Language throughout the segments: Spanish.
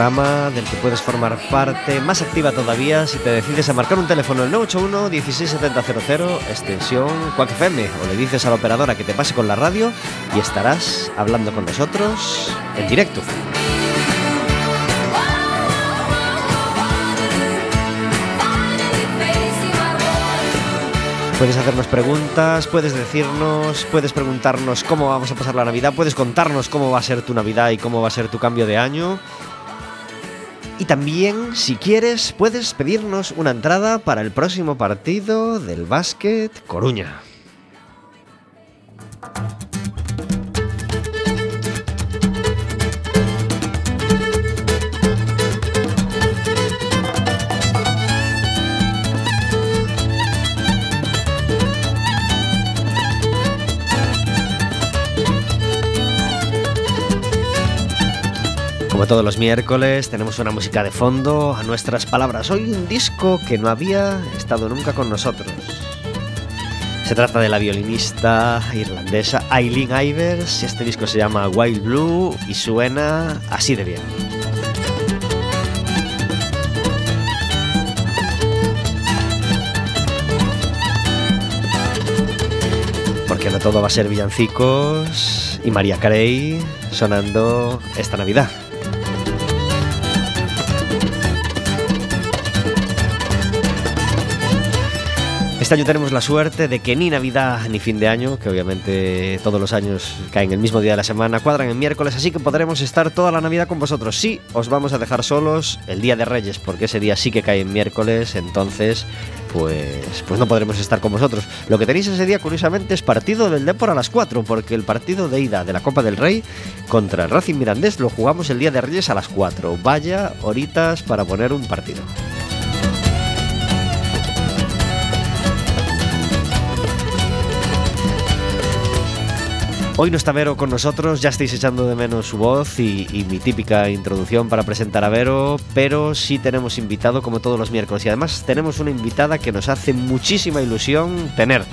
Programa del que puedes formar parte más activa todavía si te decides a marcar un teléfono el 981 16700 extensión Quack FM o le dices a la operadora que te pase con la radio y estarás hablando con nosotros en directo. Puedes hacernos preguntas, puedes decirnos, puedes preguntarnos cómo vamos a pasar la Navidad, puedes contarnos cómo va a ser tu Navidad y cómo va a ser tu cambio de año. Y también, si quieres, puedes pedirnos una entrada para el próximo partido del básquet Coruña. Como todos los miércoles, tenemos una música de fondo a nuestras palabras. Hoy un disco que no había estado nunca con nosotros. Se trata de la violinista irlandesa Eileen Ivers. Este disco se llama Wild Blue y suena así de bien. Porque no todo va a ser villancicos y María Carey sonando esta Navidad. Este año tenemos la suerte de que ni Navidad ni fin de año, que obviamente todos los años caen el mismo día de la semana, cuadran en miércoles, así que podremos estar toda la Navidad con vosotros. Sí, os vamos a dejar solos el día de Reyes, porque ese día sí que cae en miércoles, entonces pues, pues no podremos estar con vosotros. Lo que tenéis ese día, curiosamente, es partido del Depor a las 4, porque el partido de ida de la Copa del Rey contra el Racing Mirandés lo jugamos el día de Reyes a las 4. Vaya horitas para poner un partido. Hoy no está Vero con nosotros, ya estáis echando de menos su voz y, y, mi típica introducción para presentar a Vero, pero sí tenemos invitado como todos los miércoles y además tenemos una invitada que nos hace muchísima ilusión tener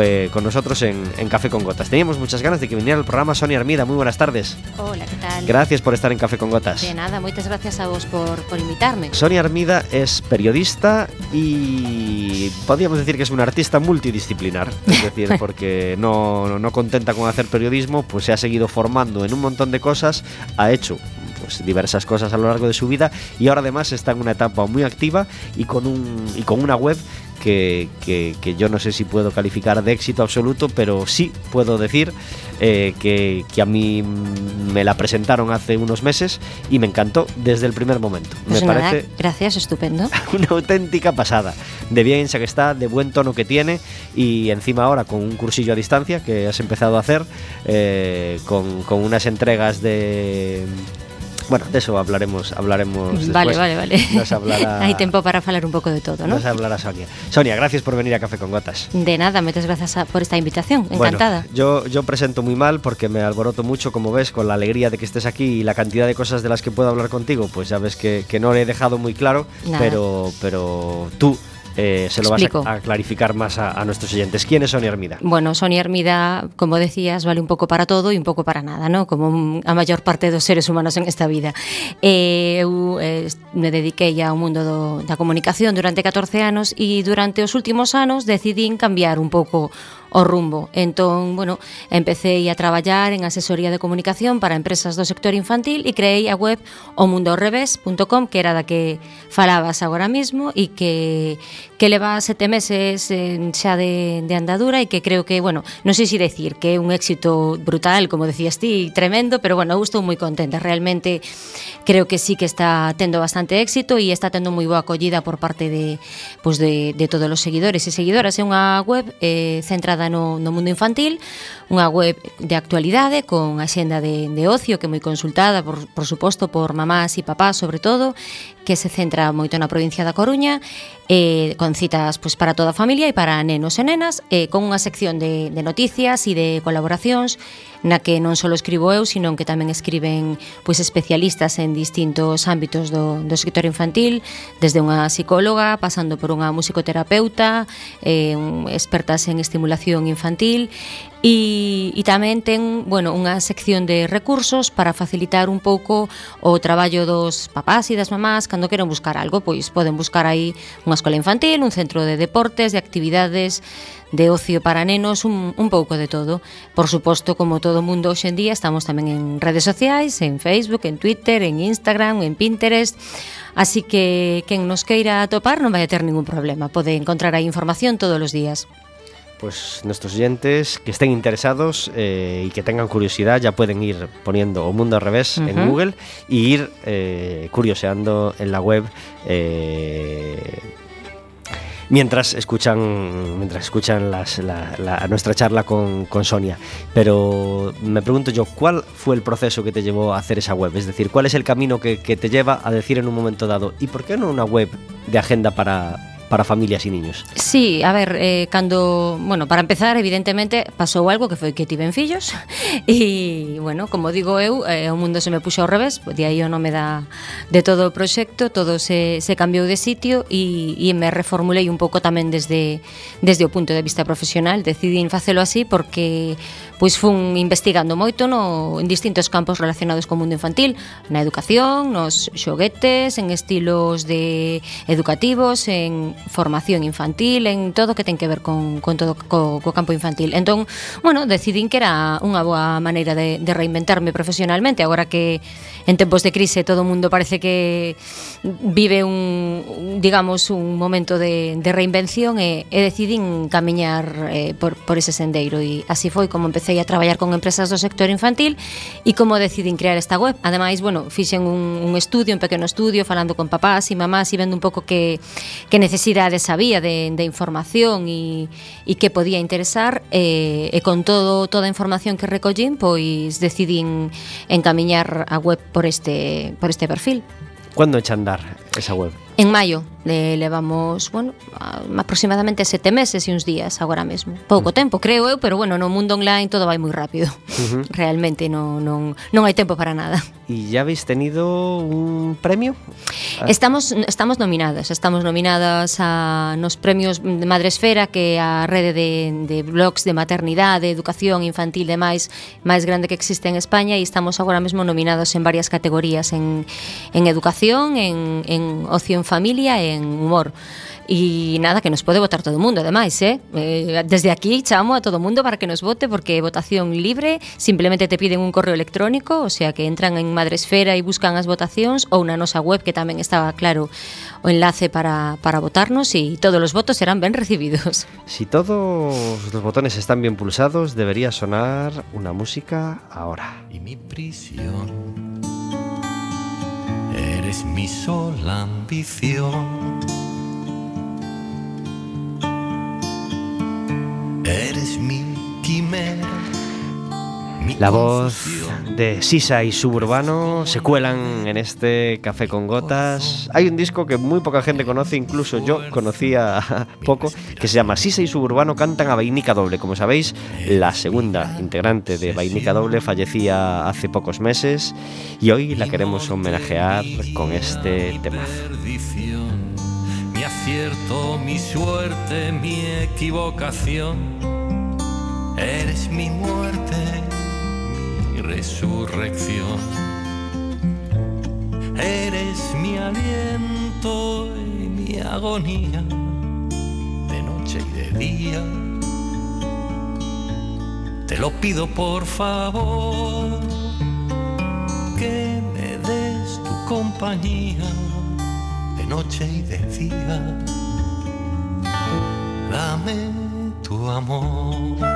eh, con nosotros en, en, Café con Gotas. Teníamos muchas ganas de que viniera al programa Sonia Armida, muy buenas tardes. Hola, ¿qué tal? Gracias por estar en Café con Gotas. De nada, muchas gracias a vos por, por invitarme. Sonia Armida es periodista y podríamos decir que es una artista multidisciplinar, es decir, porque no, no contenta con hacer periodismo periodismo, pues se ha seguido formando en un montón de cosas, ha hecho pues, diversas cosas a lo largo de su vida y ahora además está en una etapa muy activa y con, un, y con una web que, que, que, yo no sé si puedo calificar de éxito absoluto, pero sí puedo decir eh, que, que, a mí me la presentaron hace unos meses y me encantó desde el primer momento. Pues me parece gracias, estupendo. Una auténtica pasada. De bien que está, de buen tono que tiene y encima ahora con un cursillo a distancia que has empezado a hacer, eh, con, con unas entregas de bueno, de eso hablaremos, hablaremos después. Vale, vale, vale. Nos hablará... Hai tempo para falar un pouco de todo, ¿no? Nos hablará Sonia. Sonia, gracias por venir a Café con Gotas. De nada, muchas gracias a, por esta invitación. Encantada. Bueno, yo, yo presento muy mal porque me alboroto mucho, como ves, con la alegría de que estés aquí y la cantidad de cosas de las que puedo hablar contigo, pues ya ves que, que no le he dejado muy claro, Nada. pero, pero tú eh, se lo Explico. vas a, a, clarificar más a, a, nuestros oyentes. ¿Quién es Sonia Hermida? Bueno, Sonia Hermida, como decías, vale un poco para todo e un pouco para nada, ¿no? como a maior parte dos seres humanos en esta vida. Eh, eu eh, me dediquei ao mundo do, da comunicación durante 14 anos e durante os últimos anos decidín cambiar un pouco o rumbo. Entón, bueno, empecé a traballar en asesoría de comunicación para empresas do sector infantil e creei a web omundorevés.com que era da que falabas agora mesmo e que, que leva sete meses eh, xa de, de andadura e que creo que, bueno, non sei se decir que é un éxito brutal, como decías ti, tremendo, pero bueno, eu estou moi contenta. Realmente creo que sí que está tendo bastante éxito e está tendo moi boa acollida por parte de, pues de, de todos os seguidores e seguidoras. É unha web eh, centrada no mundo infantil, unha web de actualidade con axenda de, de ocio que é moi consultada, por, por suposto, por mamás e papás, sobre todo, que se centra moito na provincia da Coruña, eh, con citas pues, para toda a familia e para nenos e nenas, eh, con unha sección de, de noticias e de colaboracións na que non só escribo eu, sino que tamén escriben pois especialistas en distintos ámbitos do, do sector infantil, desde unha psicóloga, pasando por unha musicoterapeuta, eh, expertas en estimulación infantil, e, e tamén ten bueno, unha sección de recursos para facilitar un pouco o traballo dos papás e das mamás cando queren buscar algo, pois poden buscar aí unha escola infantil, un centro de deportes, de actividades de ocio para nenos, un, un pouco de todo. Por suposto, como todo mundo hoxe en día, estamos tamén en redes sociais, en Facebook, en Twitter, en Instagram, en Pinterest. Así que quen nos queira atopar non vai ter ningún problema. Pode encontrar aí información todos os días. Pues nuestros oyentes que estén interesados eh, y que tengan curiosidad ya pueden ir poniendo O Mundo al Revés uh -huh. en Google y ir eh, curioseando en la web eh, mientras escuchan mientras escuchan las, la, la, nuestra charla con, con, Sonia. Pero me pregunto yo, ¿cuál fue el proceso que te llevó a hacer esa web? Es decir, ¿cuál es el camino que, que te lleva a decir en un momento dado, ¿y por qué no una web de agenda para, para familias e niños? Sí, a ver, eh, cando, bueno, para empezar, evidentemente, pasou algo que foi que tiven fillos e, bueno, como digo eu, eh, o mundo se me puxo ao revés, de aí o nome da, de todo o proxecto, todo se, se cambiou de sitio e, e me reformulei un pouco tamén desde, desde o punto de vista profesional, decidín facelo así porque pois fun investigando moito no, en distintos campos relacionados co mundo infantil, na educación, nos xoguetes, en estilos de educativos, en formación infantil, en todo que ten que ver con, con todo co, co campo infantil. Entón, bueno, decidín que era unha boa maneira de, de reinventarme profesionalmente, agora que en tempos de crise todo o mundo parece que vive un, digamos, un momento de, de reinvención e, e decidín camiñar eh, por, por ese sendeiro e así foi como empecé empecéi a traballar con empresas do sector infantil e como decidín crear esta web. Ademais, bueno, fixen un, un estudio, un pequeno estudio, falando con papás e mamás e vendo un pouco que, que necesidades había de, de información e, e que podía interesar e, e con todo toda a información que recollín, pois decidín encamiñar a web por este por este perfil. Cando echa andar esa web? En maio le levamos, bueno, aproximadamente sete meses e uns días agora mesmo. Pouco mm. tempo, creo eu, pero bueno, no mundo online todo vai moi rápido. Uh -huh. Realmente non, non, non hai tempo para nada. E ya habéis tenido un premio. Ah. Estamos estamos nominadas, estamos nominadas a nos premios de Madresfera, que é a rede de, de blogs de maternidade, de educación infantil de máis máis grande que existe en España e estamos agora mesmo nominados en varias categorías en, en educación, en, en ocio en familia e en humor. E nada, que nos pode votar todo o mundo, ademais, eh? eh? Desde aquí chamo a todo o mundo para que nos vote, porque votación libre, simplemente te piden un correo electrónico, o sea que entran en Madresfera e buscan as votacións, ou na nosa web, que tamén estaba claro o enlace para, para votarnos, e todos os votos serán ben recibidos. Si todos os botones están bien pulsados, debería sonar unha música ahora. Y mi prisión eres mi sola ambición. Eres mi quimera. La voz de Sisa y Suburbano se cuelan en este Café con Gotas. Hay un disco que muy poca gente conoce, incluso yo conocía poco, que se llama Sisa y Suburbano cantan a Vainica Doble. Como sabéis, la segunda integrante de Vainica Doble fallecía hace pocos meses y hoy la queremos homenajear con este tema. Mi mi suerte, mi equivocación, eres mi muerte resurrección. Eres mi aliento y mi agonía, de noche y de día. Te lo pido por favor, que me des tu compañía, noche y de día. Dame tu amor.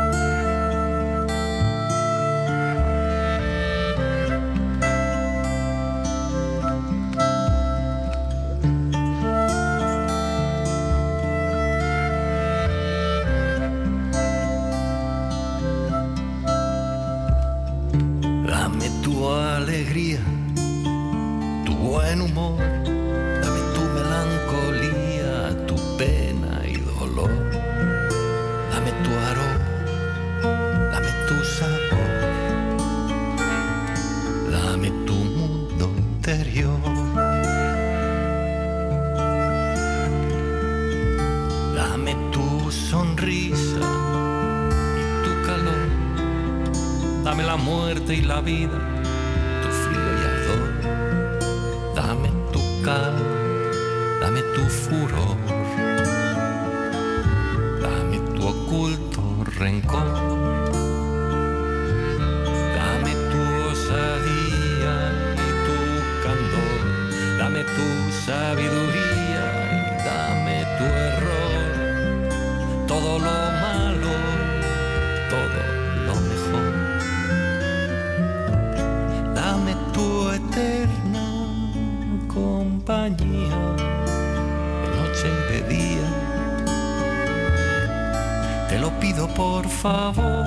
Favor,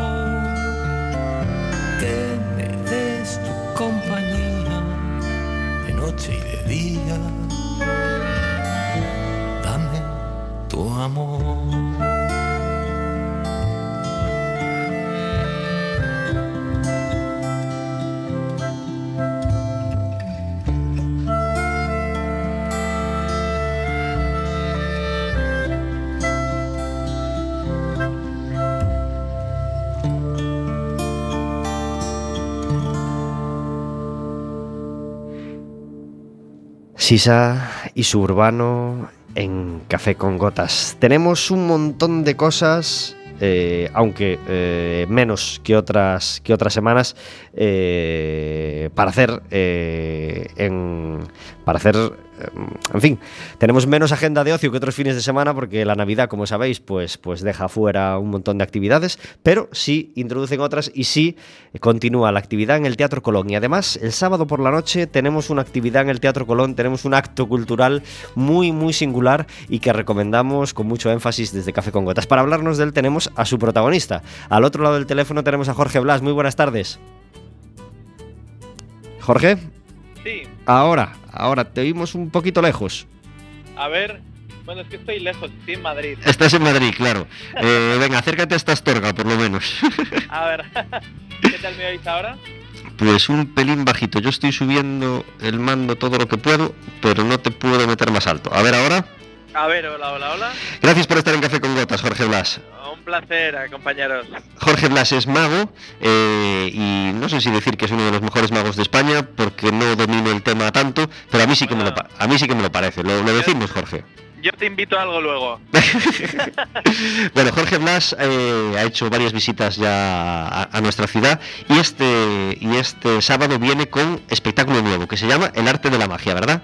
que me des tu compañía de noche y de día. Dame tu amor. Y Suburbano en Café con Gotas. Tenemos un montón de cosas, eh, aunque eh, menos que otras, que otras semanas, eh, para hacer en, para hacer en fin, tenemos menos agenda de ocio que otros fines de semana porque la Navidad, como sabéis, pues, pues deja fuera un montón de actividades, pero sí introducen otras y sí continúa la actividad en el Teatro Colón. Y además, el sábado por la noche tenemos una actividad en el Teatro Colón, tenemos un acto cultural muy, muy singular y que recomendamos con mucho énfasis desde Café con Gotas. Para hablarnos de él tenemos a su protagonista. Al otro lado del teléfono tenemos a Jorge Blas. Muy buenas tardes. Jorge. Sí, Ahora, ahora, te oímos un poquito lejos. a ver. Bueno, es que estoy lejos, estoy en Madrid. Estás en Madrid, claro. Eh, venga, acércate a esta astorga, por lo menos. A ver, ¿qué tal me oís ahora? Pues un pelín bajito. Yo estoy subiendo el mando todo lo que puedo, pero no te puedo meter más alto. A ver ahora. A ver, hola, hola, hola. Gracias por estar en Café con Gotas, Jorge Blas. Un placer, acompañaros. Jorge Blas es mago eh, y no sé si decir que es uno de los mejores magos de España porque no domino el tema tanto, pero a mí sí que me lo, pa- a mí sí que me lo parece. Lo, lo decimos, Jorge. Yo te invito a algo luego. bueno, Jorge Blas eh, ha hecho varias visitas ya a, a nuestra ciudad y este, y este sábado viene con espectáculo nuevo que se llama El arte de la magia, ¿verdad?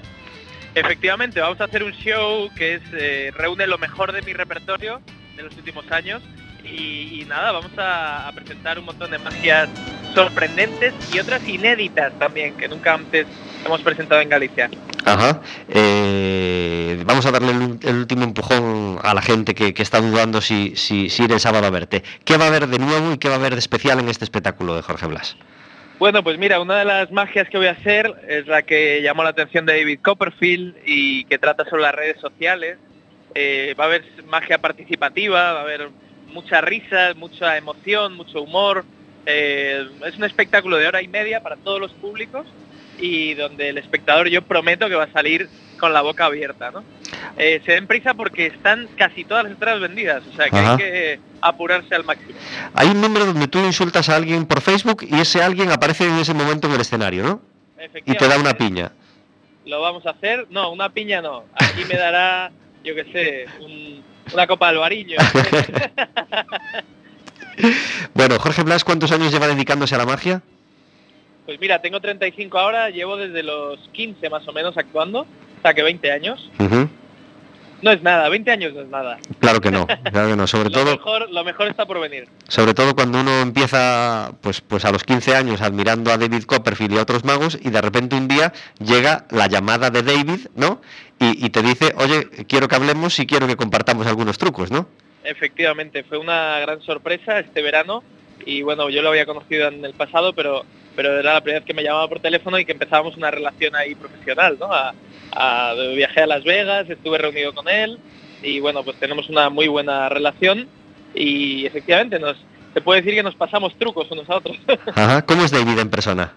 Efectivamente, vamos a hacer un show que es eh, reúne lo mejor de mi repertorio de los últimos años y, nada, vamos a, presentar un montón de magias sorprendentes y otras inéditas también que nunca antes hemos presentado en Galicia. Ajá. Eh, vamos a darle el, el último empujón a la gente que, que está dudando si, si, si ir el sábado a verte. ¿Qué va a haber de nuevo y qué va a haber de especial en este espectáculo de Jorge Blas? Bueno, pues mira, una de las magias que voy a hacer es la que llamó la atención de David Copperfield y que trata sobre las redes sociales. Eh, va a haber magia participativa, va a haber mucha risa, mucha emoción, mucho humor. Eh, es un espectáculo de hora y media para todos los públicos y donde el espectador yo prometo que va a salir con la boca abierta, ¿no? Eh, se den prisa porque están casi todas las entradas vendidas, o sea que Ajá. hay que apurarse al máximo. Hay un número donde tú insultas a alguien por Facebook y ese alguien aparece en ese momento en el escenario, ¿no? Y te da una piña. lo vamos a hacer. No, una piña no. Aquí me dará, yo qué sé, un- una copa de albariño. Bueno, Jorge Blas, ¿cuántos años lleva dedicándose a la magia? Pues mira, tengo 35 ahora, llevo desde los 15 más o menos actuando, o sea que 20 años. No es nada, 20 años no es nada. Claro que no, claro que no. Sobre Lo todo, mejor, lo mejor está por venir. sobre todo cuando uno empieza, pues, pues a los 15 años admirando a David Copperfield y a otros magos y de repente un día llega la llamada de David, ¿no? Y, y te dice, oye, quiero que hablemos y quiero que compartamos algunos trucos, ¿no? Efectivamente, fue una gran sorpresa este verano y bueno, yo lo había conocido en el pasado, pero pero era la primera vez que me llamaba por teléfono y que empezábamos una relación ahí profesional, ¿no? A, a- viajé a Las Vegas, estuve reunido con él y bueno, pues tenemos una muy buena relación y efectivamente nos se puede decir que nos pasamos trucos unos a otros. Ajá. ¿Cómo es David en persona?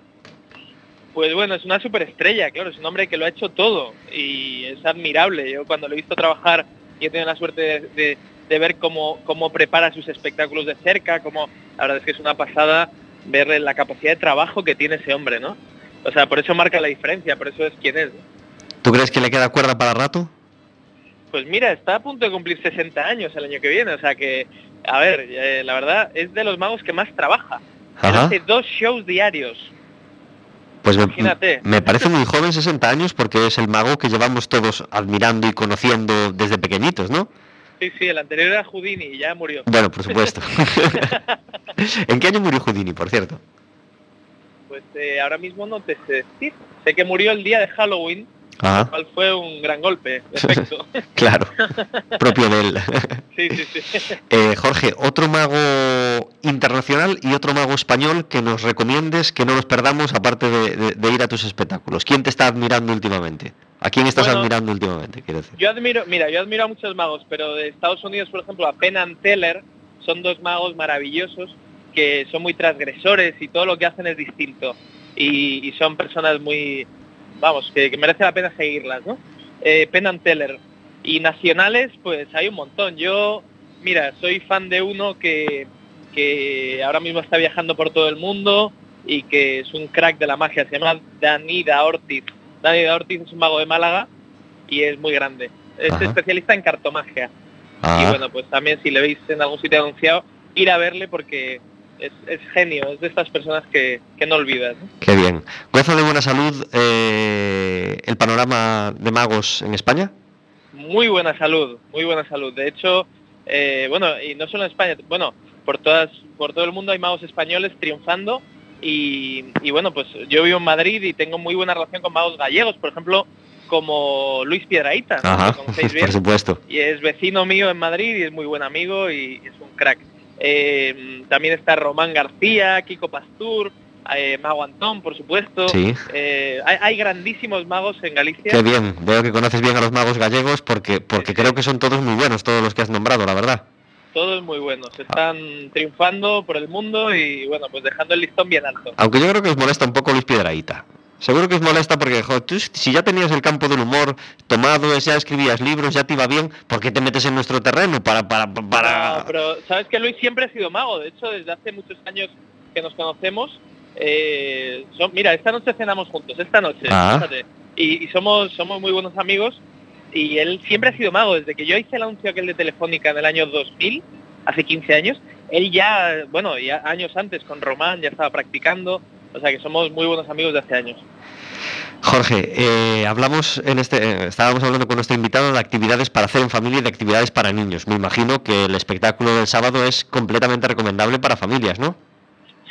Pues bueno, es una superestrella, claro, es un hombre que lo ha hecho todo y es admirable. Yo cuando lo he visto trabajar y he tenido la suerte de, de- de ver cómo, cómo prepara sus espectáculos de cerca, cómo la verdad es que es una pasada ver la capacidad de trabajo que tiene ese hombre, ¿no? O sea, por eso marca la diferencia, por eso es quien es. ¿Tú crees que le queda cuerda para rato? Pues mira, está a punto de cumplir 60 años el año que viene, o sea que, a ver, eh, la verdad es de los magos que más trabaja. Hace dos shows diarios. Pues me, Imagínate. me parece muy joven, 60 años, porque es el mago que llevamos todos admirando y conociendo desde pequeñitos, ¿no? Sí, sí, el anterior era Houdini y ya murió. Bueno, por supuesto. ¿En qué año murió Houdini, por cierto? Pues eh, ahora mismo no te sé decir. Sé que murió el día de Halloween, lo cual fue un gran golpe, efecto. claro, propio de él. sí, sí, sí. Eh, Jorge, otro mago internacional y otro mago español que nos recomiendes que no los perdamos, aparte de, de- de ir a tus espectáculos. ¿Quién te está admirando últimamente? ¿A quién estás Bueno, admirando últimamente, quiero decir? Yo admiro, mira, yo admiro a muchos magos, pero de Estados Unidos, por ejemplo, a Penn and Teller, son dos magos maravillosos que son muy transgresores y todo lo que hacen es distinto. Y, y son personas muy, vamos, que, que merece la pena seguirlas, ¿no? Eh, Penn and Teller. Y nacionales, pues hay un montón. Yo, mira, soy fan de uno que, que ahora mismo está viajando por todo el mundo y que es un crack de la magia, se llama Danida Ortiz. Danida Ortiz es un mago de Málaga y es muy grande. Es Ajá. especialista en cartomagia. Ah, Y bueno, pues también si le veis en algún sitio anunciado, ir a verle porque es, es genio, es de estas personas que, que no olvidas. ¿no? qué bien. ¿Goza de buena salud eh, el panorama de magos en España? Muy buena salud, muy buena salud. De hecho, eh, bueno, y no solo en España, bueno, por todas, por todo el mundo hay magos españoles triunfando y, y bueno, pues yo vivo en Madrid y tengo muy buena relación con magos gallegos, por ejemplo, como Luis Piedraíta, ¿no? Ajá, por supuesto. y es vecino mío en Madrid y es muy buen amigo y es un crack. Eh, también está Román García, Kiko Pastur, eh, Mago Antón, por supuesto. Sí. Eh, hay, hay grandísimos magos en Galicia. Qué bien, veo que conoces bien a los magos gallegos porque, porque Sí, creo que son todos muy buenos, todos los que has nombrado, la verdad. Todos muy buenos. Están triunfando por el mundo y bueno, pues dejando el listón bien alto. Aunque yo creo que os molesta un poco Luis Piedraíta. Seguro que os molesta porque, jo, tú, si ya tenías el campo del humor tomado, ya escribías libros, ya te iba bien, ¿por qué te metes en nuestro terreno? Para, para, para... No, pero sabes que Luis siempre ha sido mago. De hecho, desde hace muchos años que nos conocemos, eh, son- mira, esta noche cenamos juntos, esta noche, Ah. y somos, somos muy buenos amigos. Y él siempre ha sido mago. Desde que yo hice el anuncio aquel de Telefónica en el año 2000, hace 15 años, él ya, bueno, ya años antes con Román ya estaba practicando. O sea que somos muy buenos amigos de hace años. Jorge, eh, hablamos en este, eh, estábamos hablando con nuestro invitado de actividades para hacer en familia y de actividades para niños. Me imagino que el espectáculo del sábado es completamente recomendable para familias, ¿no?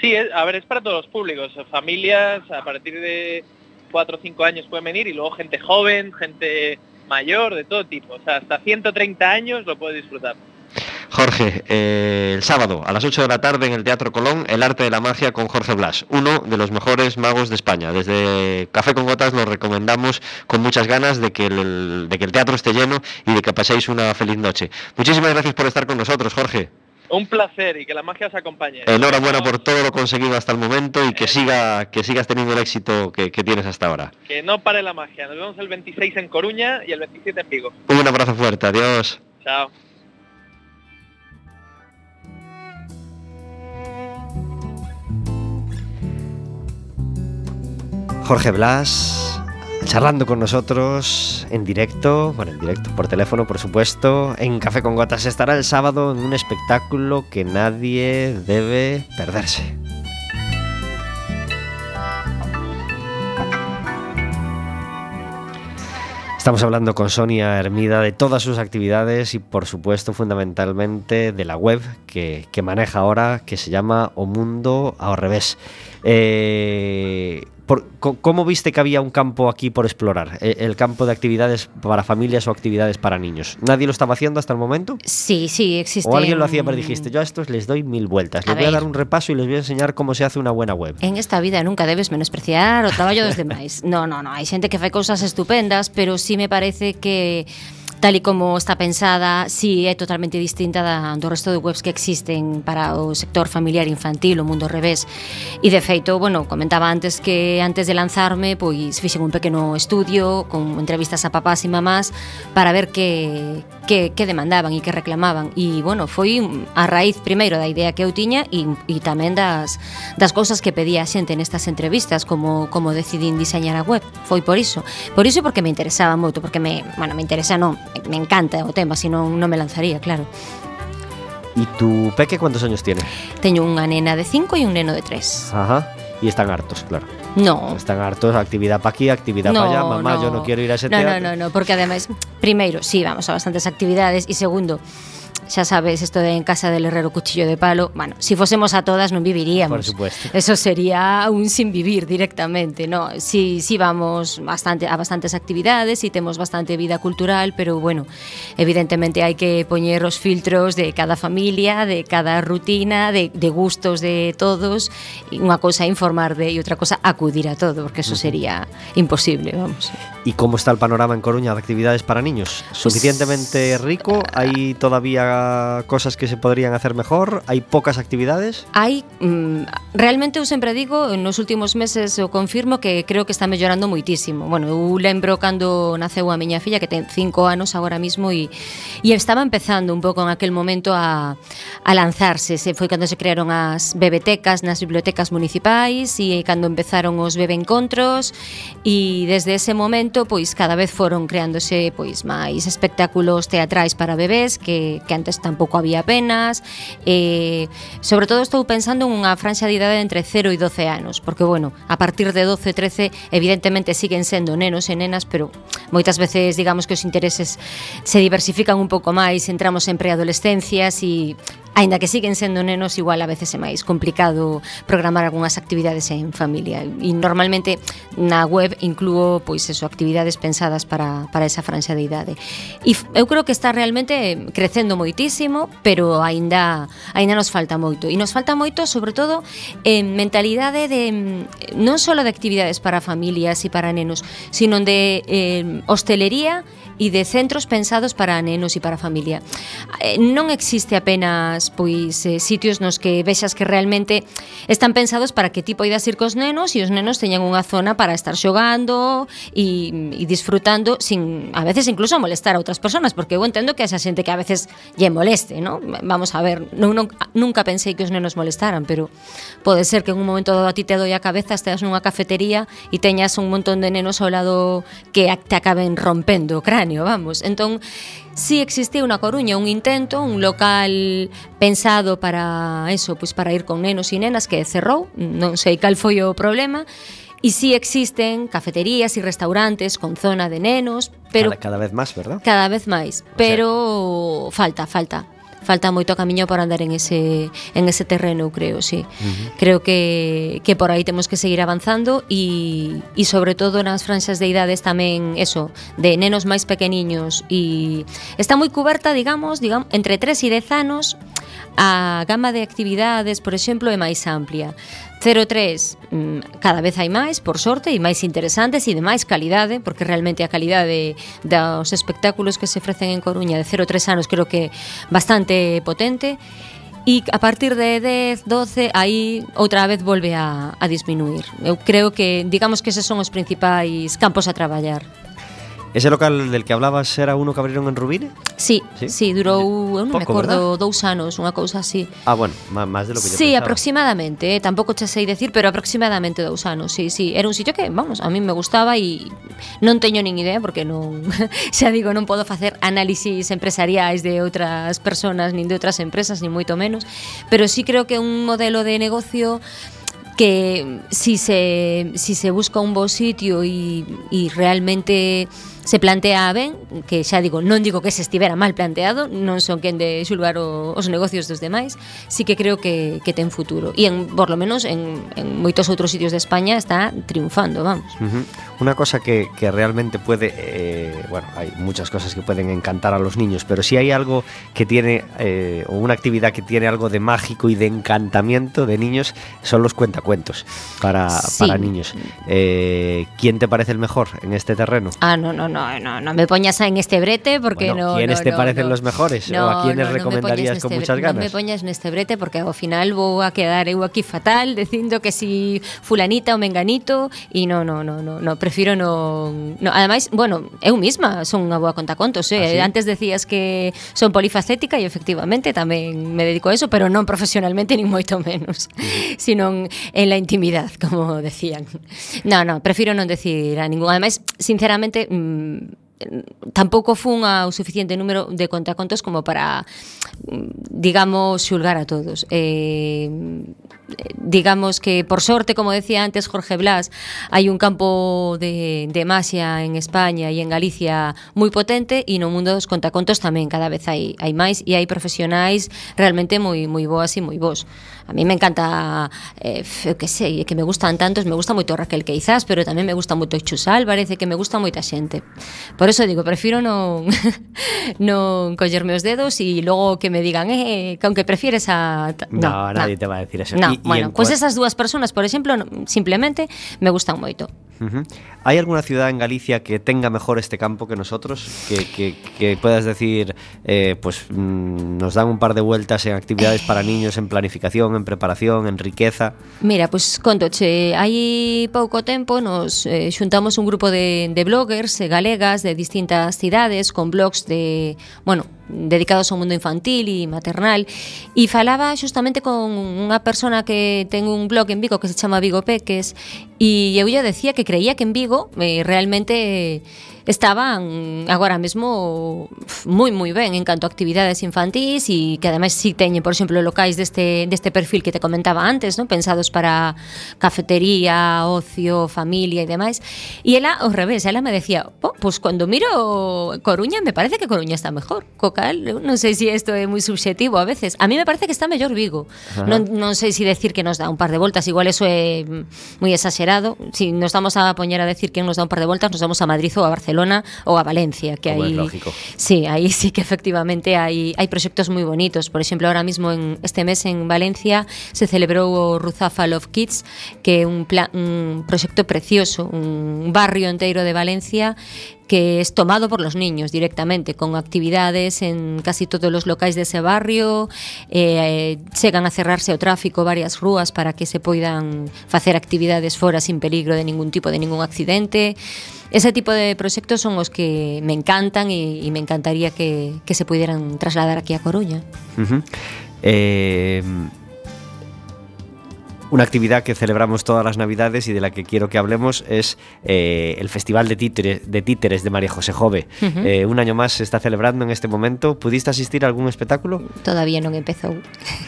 Sí, es- a ver, es para todos los públicos. Familias a partir de 4 o 5 años pueden venir y luego gente joven, gente mayor, de todo tipo. O sea, hasta 130 años lo puedes disfrutar. Jorge, eh, el sábado a las 8 de la tarde en el Teatro Colón, El arte de la magia con Jorge Blas, uno de los mejores magos de España. Desde Café con Gotas lo recomendamos con muchas ganas de que el, de que el teatro esté lleno y de que paséis una feliz noche. Muchísimas gracias por estar con nosotros, Jorge. Un placer y que la magia os acompañe. Enhorabuena por todo lo conseguido hasta el momento y que siga que sigas teniendo el éxito que, que tienes hasta ahora. Que no pare la magia. Nos vemos el 26 en Coruña y el 27 en Vigo. Un abrazo fuerte, adiós. Chao. Jorge Blas, charlando con nosotros en directo, bueno, en directo, por teléfono, por supuesto, en Café con Gotas. Estará el sábado en un espectáculo que nadie debe perderse. Estamos hablando con Sonia Hermida de todas sus actividades y por supuesto fundamentalmente de la web que, que maneja ahora que se llama O Mundo ao Revés. Eh, por, ¿cómo viste que había un campo aquí por explorar? Eh, El campo de actividades para familias o actividades para niños. ¿Nadie lo estaba haciendo hasta el momento? Sí, sí, existe. ¿O alguien lo hacía pero dijiste, yo a estos les doy mil vueltas, A les voy a dar un repaso y les voy a enseñar cómo se hace una buena web? En esta vida nunca debes menospreciar o traballo dos demais. No, no, no, hai xente que fai cousas estupendas, pero sí me parece que tal e como está pensada, si sí, é totalmente distinta da, do resto de webs que existen para o sector familiar infantil, o mundo revés. E de feito, bueno, comentaba antes que antes de lanzarme, pois fixen un pequeno estudio con entrevistas a papás e mamás para ver que, que, que demandaban e que reclamaban. E, bueno, foi a raíz primeiro da idea que eu tiña e, e tamén das, das cousas que pedía a xente nestas entrevistas como, como decidín diseñar a web. Foi por iso. Por iso porque me interesaba moito, porque me, bueno, me interesa non, me encanta o tema, senón non me lanzaría, claro. E tu peque quantos años tiene? Teño unha nena de 5 e un neno de 3. Ajá. E están hartos, claro. No. Están hartos, actividade pa aquí, actividade no, pa allá, mamá, no. yo non quero ir a ese no, teatro. No, no, no, porque ademais, primeiro, sí, vamos a bastantes actividades e segundo, xa sabes, isto de en casa del herrero cuchillo de palo, bueno, si fosemos a todas non viviríamos. Por supuesto. Eso sería un sin vivir directamente, no? Si, si vamos bastante a bastantes actividades e temos bastante vida cultural, pero bueno, evidentemente hai que poñer os filtros de cada familia, de cada rutina, de, de gustos de todos, e unha cousa informar de e outra cosa acudir a todo, porque eso sería imposible, vamos. ¿Y cómo está el panorama en Coruña de actividades para niños? Pues, ¿Suficientemente rico? ¿Hay todavía cosas que se podrían hacer mejor, hai pocas actividades? Hai, mm, realmente eu sempre digo, nos últimos meses o confirmo que creo que está mellorando moitísimo. Bueno, eu lembro cando naceu a miña filla que ten cinco anos agora mismo e, e estaba empezando un pouco en aquel momento a, a lanzarse. Se foi cando se crearon as bebetecas nas bibliotecas municipais e cando empezaron os bebeencontros e desde ese momento pois cada vez foron creándose pois máis espectáculos teatrais para bebés que, que antes tampouco había penas eh, sobre todo estou pensando en unha franxa de idade entre 0 e 12 anos porque bueno, a partir de 12 13 evidentemente siguen sendo nenos e nenas pero moitas veces digamos que os intereses se diversifican un pouco máis entramos en preadolescencias e Ainda que siguen sendo nenos, igual a veces é máis complicado programar algunhas actividades en familia. E normalmente na web incluo pois eso, actividades pensadas para, para esa franxa de idade. E eu creo que está realmente crecendo moi moitísimo, pero aínda aínda nos falta moito. E nos falta moito, sobre todo, en mentalidade de mm, non só de actividades para familias e para nenos, sino de eh, hostelería e de centros pensados para nenos e para familia. Eh, non existe apenas pois eh, sitios nos que vexas que realmente están pensados para que ti poidas ir cos nenos e os nenos teñan unha zona para estar xogando e, mm, e disfrutando sin a veces incluso molestar a outras persoas, porque eu entendo que esa xente que a veces lle moleste, ¿no? Vamos a ver, non, non, nunca pensei que os nenos molestaran, pero pode ser que en un momento dado a ti te doi a cabeza, esteas nunha cafetería e teñas un montón de nenos ao lado que te acaben rompendo o cráneo, vamos. Entón, si sí existe na Coruña un intento, un local pensado para eso, pois pues para ir con nenos e nenas que cerrou, non sei cal foi o problema, E sí existen cafeterías y restaurantes con zona de nenos, pero cada, cada vez máis, ¿verdad? Cada vez máis, pero sea, falta, falta. Falta moito camiño por andar en ese en ese terreno, creo, sí. Uh -huh. Creo que que por aí temos que seguir avanzando e e sobre todo nas franxas de idades tamén eso, de nenos máis pequeniños e está moi cuberta, digamos, digamos entre 3 e 10 anos a gama de actividades, por exemplo, é máis amplia. 03 mm, cada vez hai máis, por sorte, e máis interesantes e de máis calidade, porque realmente a calidade dos espectáculos que se ofrecen en Coruña de 03 anos creo que bastante potente. E a partir de 10, 12 aí outra vez volve a, a disminuir. Eu creo que digamos que eses son os principais campos a traballar. Ese local del que hablabas era uno que abriron en Rubine? Sí, sí, sí durou, eu non me acordo, ¿verdad? dous anos, unha cousa así. Ah, bueno, máis de lo que yo Sí, pensaba. aproximadamente, eh, tampouco che sei decir, pero aproximadamente dous anos, sí, sí. Era un sitio que, vamos, a mí me gustaba e non teño nin idea porque non, xa digo, non podo facer análisis empresariais de outras persoas, nin de outras empresas, nin moito menos, pero sí creo que un modelo de negocio que si se, si se busca un bo sitio e, e realmente se plantea ben, que xa digo, non digo que se estivera mal planteado, non son quen de xulgar o, os negocios dos demais, sí que creo que, que ten futuro. E, en, por lo menos, en, en moitos outros sitios de España está triunfando, vamos. Uh -huh. Una cosa que, que realmente puede, eh, bueno, hay muchas cosas que pueden encantar a los niños, pero si hay algo que tiene, eh, o una actividad que tiene algo de mágico y de encantamiento de niños, son los cuentacuentos para, Sí. para niños. Eh, ¿Quién te parece el mejor en este terreno? Ah, no, no, no, no, no me poñas en este brete porque Bueno, no. ¿quiénes no, te no, parecen no. los mejores? No, ¿O a quiénes no, no me recomendarías con neste- muchas ganas? Non me poñas neste brete porque ao final vou a quedar eu aquí fatal dicindo que si fulanita ou menganito e no, no, no, no, no prefiro non, non ademais, bueno, eu misma son unha boa contacontos, eh? Ah, Así? antes decías que son polifacética e efectivamente tamén me dedico a eso, pero non profesionalmente nin moito menos, sino en la intimidad, como decían. No, no, prefiro non decir a ningún. Ademais, sinceramente, mmm, tampouco fun ao suficiente número de contacontos como para mm, digamos xulgar a todos. Eh digamos que por sorte, como decía antes Jorge Blas, hai un campo de, de masia en España e en Galicia moi potente e no mundo dos contacontos tamén cada vez hai, hai máis e hai profesionais realmente moi moi boas e moi bons. A mí me encanta, eh, que sei, que me gustan tantos, me gusta moito Raquel Queizás, pero tamén me gusta moito Chus Álvarez e que me gusta moita xente. Por eso digo, prefiro non non collerme os dedos e logo que me digan, eh, que aunque prefieres a... No, no nadie te va a decir eso. No. Y, Bueno, pois pues esas dúas personas, por exemplo, simplemente me gustan moito. Uh -huh. ¿Hay alguna ciudad en Galicia que tenga mejor este campo que nosotros? Que, que- que puedas decir, eh, pues mm, nos dan un par de vueltas en actividades para niños, en planificación, en preparación, en riqueza. Mira, pois contoche, hai pouco tempo nos eh, xuntamos un grupo de, de bloggers eh, galegas de distintas cidades con blogs de, bueno, dedicados ao mundo infantil e maternal e falaba xustamente con unha persona que ten un blog en Vigo que se chama Vigo Peques e eu lle decía que creía que en Vigo eh, realmente estaban agora mesmo moi moi ben en canto a actividades infantís e que ademais si teñen, por exemplo, locais deste, deste perfil que te comentaba antes, non pensados para cafetería, ocio, familia e demais. E ela, ao revés, ela me decía, oh, pois cando miro Coruña me parece que Coruña está mejor, co cal, non sei se si isto é moi subxetivo a veces. A mí me parece que está mellor Vigo. Ajá. Non, non sei se si decir que nos dá un par de voltas, igual eso é moi exagerado. Si nos estamos a poñer a decir que nos dá un par de voltas, nos vamos a Madrid ou a Barcelona Barcelona ou a Valencia, que Como aí lógico. Sí, aí sí que efectivamente hai hai proxectos moi bonitos. Por exemplo, ahora mismo en este mes en Valencia se celebrou o Ruzafa Love Kids, que é un plan, un proxecto precioso, un barrio enteiro de Valencia que es tomado por los niños directamente, con actividades en casi todos los locais dese barrio, eh, chegan a cerrarse o tráfico varias rúas para que se poidan facer actividades fora sin peligro de ningún tipo, de ningún accidente. Ese tipo de proxectos son os que me encantan e, e me encantaría que, que se pudieran trasladar aquí a Coruña. Uh -huh. eh una actividad que celebramos todas las navidades y de la que quiero que hablemos es eh, el Festival de Títeres, de Títeres de María José Jove. Ujú. Eh, un año más se está celebrando en este momento. ¿Pudiste asistir a algún espectáculo? Todavía non empezou.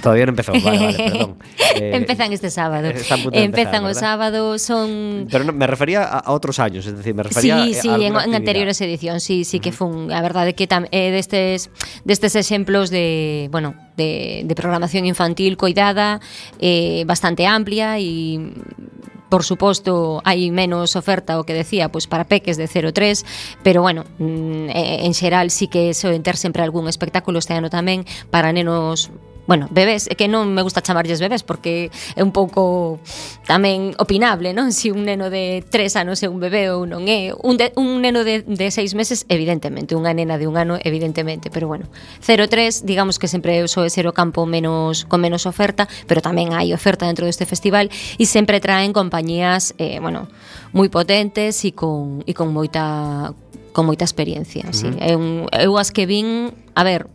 Todavía no empezó. Vale, vale, perdón. Eh, Empezan este sábado. empezar, Empezan ¿verdad? sábado, son Pero no, me refería a, otros años, es decir, me refería Sí, sí, a en, en anteriores edicións, sí, sí que fun, a verdade que tam, é destes destes exemplos de, bueno, de, de programación infantil coidada, eh, bastante amplia amplia e por suposto hai menos oferta o que decía, pois para peques de 03, pero bueno, mm, en xeral sí que se ter sempre algún espectáculo este ano tamén para nenos bueno, bebés, é que non me gusta chamarlles bebés porque é un pouco tamén opinable, non? Si un neno de tres anos é un bebé ou non é. Un, de, un neno de, de seis meses evidentemente, unha nena de un ano evidentemente. Pero bueno, 0-3 digamos que sempre soe ser o campo menos con menos oferta, pero tamén hai oferta dentro deste festival e sempre traen compañías eh, bueno, moi potentes e con, e con moita con moita experiencia, uh -huh. sí. Eu, eu as que vin, a ver,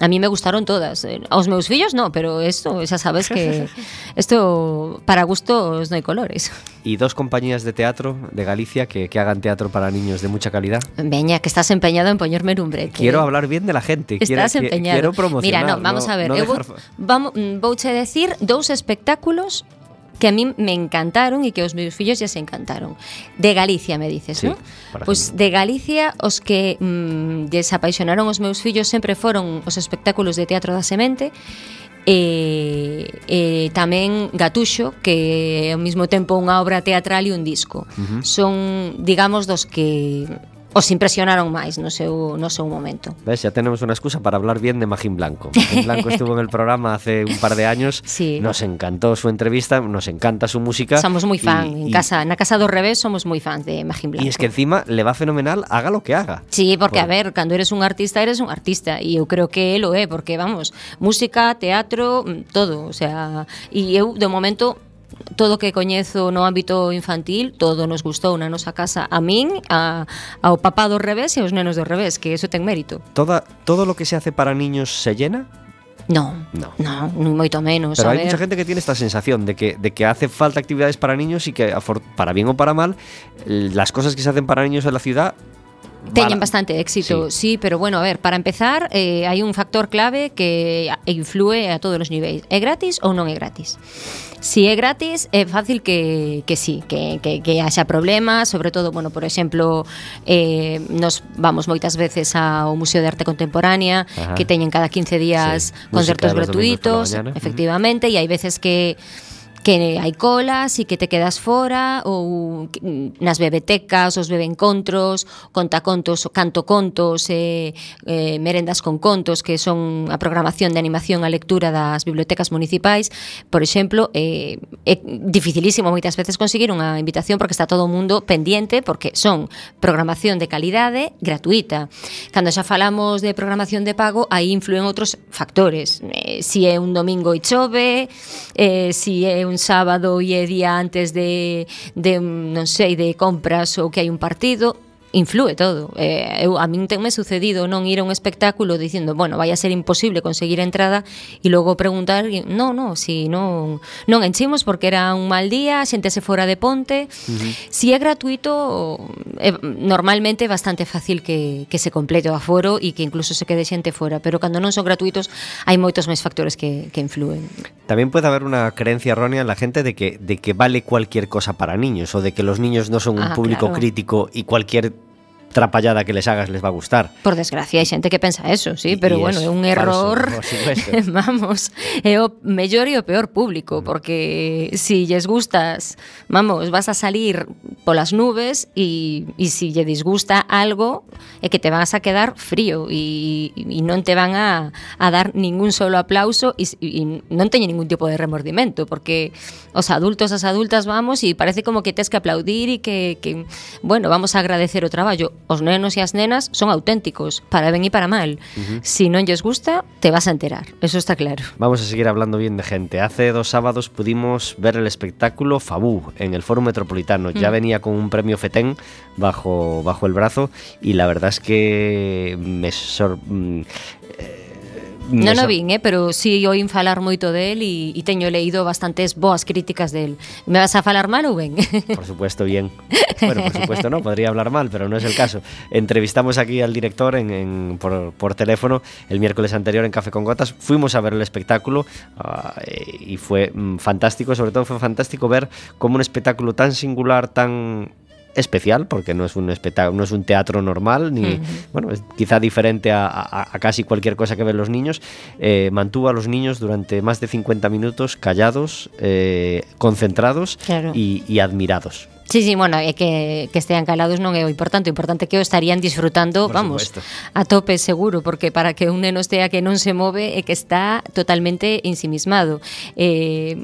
a mí me gustaron todas. Aos meus fillos no, pero esto, xa sabes que isto para gustos no hai colores. E dos compañías de teatro de Galicia que, que hagan teatro para niños de mucha calidad. Veña, que estás empeñado en poñerme en un brete. Quiero hablar bien de la gente. Estás quiero, empeñado. Quiero promocionar. Mira, no, vamos no, a ver. No dejar... vou, vamos, vouche decir dous espectáculos que a mí me encantaron e que os meus fillos ya se encantaron. De Galicia, me dices, sí, non? Pois pues, de Galicia, os que mm, desapaixonaron os meus fillos sempre foron os espectáculos de Teatro da Semente, e, e tamén Gatuxo, que ao mesmo tempo unha obra teatral e un disco. Uh -huh. Son, digamos, dos que os impresionaron máis no seu, no seu momento. ¿Ves? Ya tenemos una excusa para hablar bien de Magín Blanco. Magín Blanco estuvo en el programa hace un par de años. Sí. Nos encantó su entrevista, nos encanta su música. Somos moi fan, y- en y- casa, na casa do revés somos moi fans de Magín Blanco. Y es que encima le va fenomenal, haga lo que haga. Sí, porque a Bueno. ver, cando eres un artista, eres un artista e eu creo que él o é, porque vamos, música, teatro, mm, todo, o sea, e eu de momento todo o que coñezo no ámbito infantil, todo nos gustou na nosa casa a min, a, ao papá do revés e aos nenos do revés, que eso ten mérito. Toda, todo lo que se hace para niños se llena? No, no, no, moito menos. Pero a hai ver... mucha gente que tiene esta sensación de que, de que hace falta actividades para niños y que, para bien o para mal, las cosas que se hacen para niños en la ciudad Teñen bastante éxito, sí. sí, pero bueno, a ver, para empezar, eh, hai un factor clave que influe a todos os niveis. É gratis ou non é gratis? Si é gratis, é fácil que, que sí, que, que, que haxa problemas, sobre todo, bueno, por exemplo, eh, nos vamos moitas veces ao Museo de Arte Contemporánea, Ajá. que teñen cada 15 días sí. concertos Música gratuitos, efectivamente, e hai veces que que hai colas e que te quedas fora ou nas bebetecas, os bebencontros, contacontos, cantocontos, eh, eh, merendas con contos que son a programación de animación a lectura das bibliotecas municipais, por exemplo, eh, é dificilísimo moitas veces conseguir unha invitación porque está todo o mundo pendiente porque son programación de calidade gratuita. Cando xa falamos de programación de pago, aí influen outros factores. Eh, si é un domingo e chove, eh, si é un sábado e día antes de, de non sei, de compras ou que hai un partido, influe todo. Eh, eu, a min tenme sucedido non ir a un espectáculo dicindo, bueno, vai a ser imposible conseguir entrada e logo preguntar, no, no, si non, non enchimos porque era un mal día, a xente se fora de ponte. Uh -huh. Si é gratuito, é, eh, normalmente é bastante fácil que, que se complete o aforo e que incluso se quede xente fora, pero cando non son gratuitos hai moitos máis factores que, que influen. Tamén pode haber unha creencia errónea en la gente de que, de que vale cualquier cosa para niños o de que los niños no son un ah, público claro. crítico y cualquier trapallada que les hagas les va a gustar. Por desgracia, hai xente que pensa eso, sí, y, pero y bueno, é un error. Falso, vamos, é o mellor e o peor público, porque si lles gustas, vamos, vas a salir polas nubes e e si lle disgusta algo é que te vas a quedar frío e, e non te van a, a dar ningún solo aplauso e, e non teñe ningún tipo de remordimento, porque os adultos as adultas vamos e parece como que tes que aplaudir e que, que bueno, vamos a agradecer o traballo Os nenos e as nenas son auténticos, para ben e para mal. Uh -huh. Si non lles gusta, te vas a enterar, eso está claro. Vamos a seguir hablando bien de gente. Hace dos sábados pudimos ver el espectáculo Fabú en el Foro Metropolitano. Ya Mm. venía con un premio FETEN bajo, bajo el brazo y la verdad es que me sor... mm, eh, Non o vin, eh, pero si sí oín falar moito del e, e teño leído bastantes boas críticas del. Me vas a falar mal ou ben? Por supuesto, bien. Bueno, por supuesto no, podría hablar mal, pero no es el caso. Entrevistamos aquí al director en, en- por, por teléfono el miércoles anterior en Café con Gotas. Fuimos a ver el espectáculo ah, eh, y fue mm, fantástico, sobre todo fue fantástico ver cómo un espectáculo tan singular, tan especial, porque no es un espectáculo, no es un teatro normal, ni bueno, es quizá diferente a, a- a casi cualquier cosa que ven los niños, eh, mantuvo a los niños durante más de 50 minutos callados, eh, concentrados Claro. y, y admirados. Sí, sí, bueno, é que, que estean calados non é o importante, o importante é que o estarían disfrutando, Por vamos, supuesto. a tope seguro, porque para que un neno estea que non se move é que está totalmente ensimismado. Eh,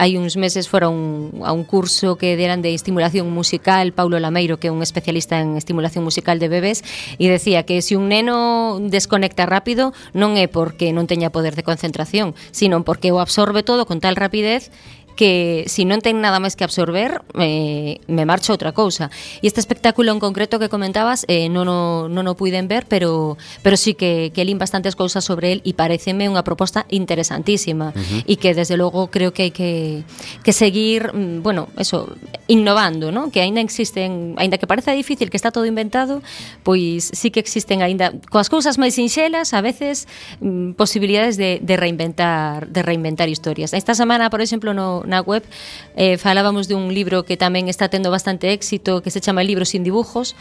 hai uns meses fora un, a un curso que deran de estimulación musical, Paulo Lameiro, que é un especialista en estimulación musical de bebés, e decía que se si un neno desconecta rápido non é porque non teña poder de concentración, sino porque o absorbe todo con tal rapidez que se si non ten nada máis que absorber eh, me marcho outra cousa e este espectáculo en concreto que comentabas eh, non, o, non o puiden ver pero, pero sí que, que lin bastantes cousas sobre el e pareceme unha proposta interesantísima uh -huh. e que desde logo creo que hai que, que seguir mm, bueno, eso, innovando ¿no? que aínda existen, aínda que parece difícil que está todo inventado, pois sí que existen aínda coas cousas máis sinxelas a veces mm, posibilidades de, de reinventar de reinventar historias. Esta semana, por exemplo, no, na web, eh, falábamos dun libro que tamén está tendo bastante éxito, que se chama Libro sin dibujos,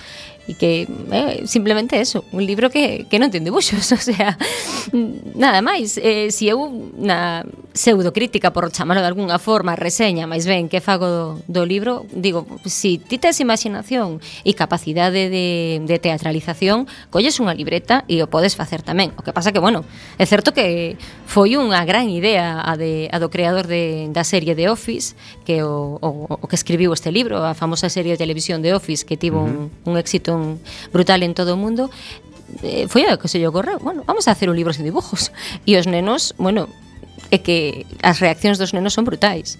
e que eh, simplemente eso, un libro que, que non ten dibuxos, o sea, nada máis. Eh, si eu na pseudocrítica, por chamarlo de algunha forma, reseña, máis ben, que fago do, do libro, digo, si ti tes imaginación e capacidade de, de teatralización, colles unha libreta e o podes facer tamén. O que pasa que, bueno, é certo que foi unha gran idea a, de, a do creador de, da serie de The Office, que o, o, o que escribiu este libro, a famosa serie de televisión The Office, que tivo uh -huh. un, un éxito un, brutal en todo o mundo, eh, foi a que se lle ocorreu, bueno, vamos a hacer un libro sin dibujos. E os nenos, bueno, é que as reaccións dos nenos son brutais.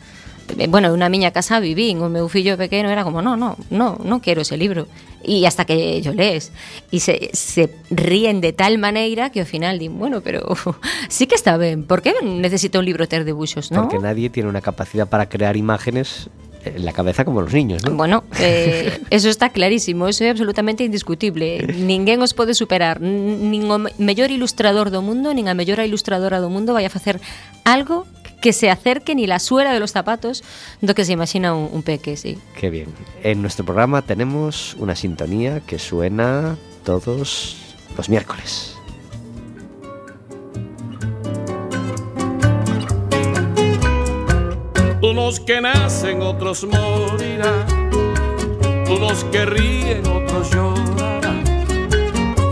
Eh, bueno, unha miña casa vivín, o meu fillo pequeno era como, no, no, no, non quero ese libro. E hasta que yo lees. E se, se ríen de tal maneira que ao final din, bueno, pero sí que está ben, por que necesita un libro ter dibuxos, no? Porque nadie tiene una capacidad para crear imágenes en la cabeza como los niños, ¿no? Bueno, eh, eso está clarísimo, eso é absolutamente indiscutible. Ninguén os pode superar, nin o mellor ilustrador do mundo, nin a mellor ilustradora do mundo vai a facer algo que se acerque ni la suela de los zapatos do que se imagina un, un peque, sí. Qué bien. En nuestro programa tenemos una sintonía que suena todos los miércoles. Unos que nacen, otros morirán. Unos que ríen, otros llorarán.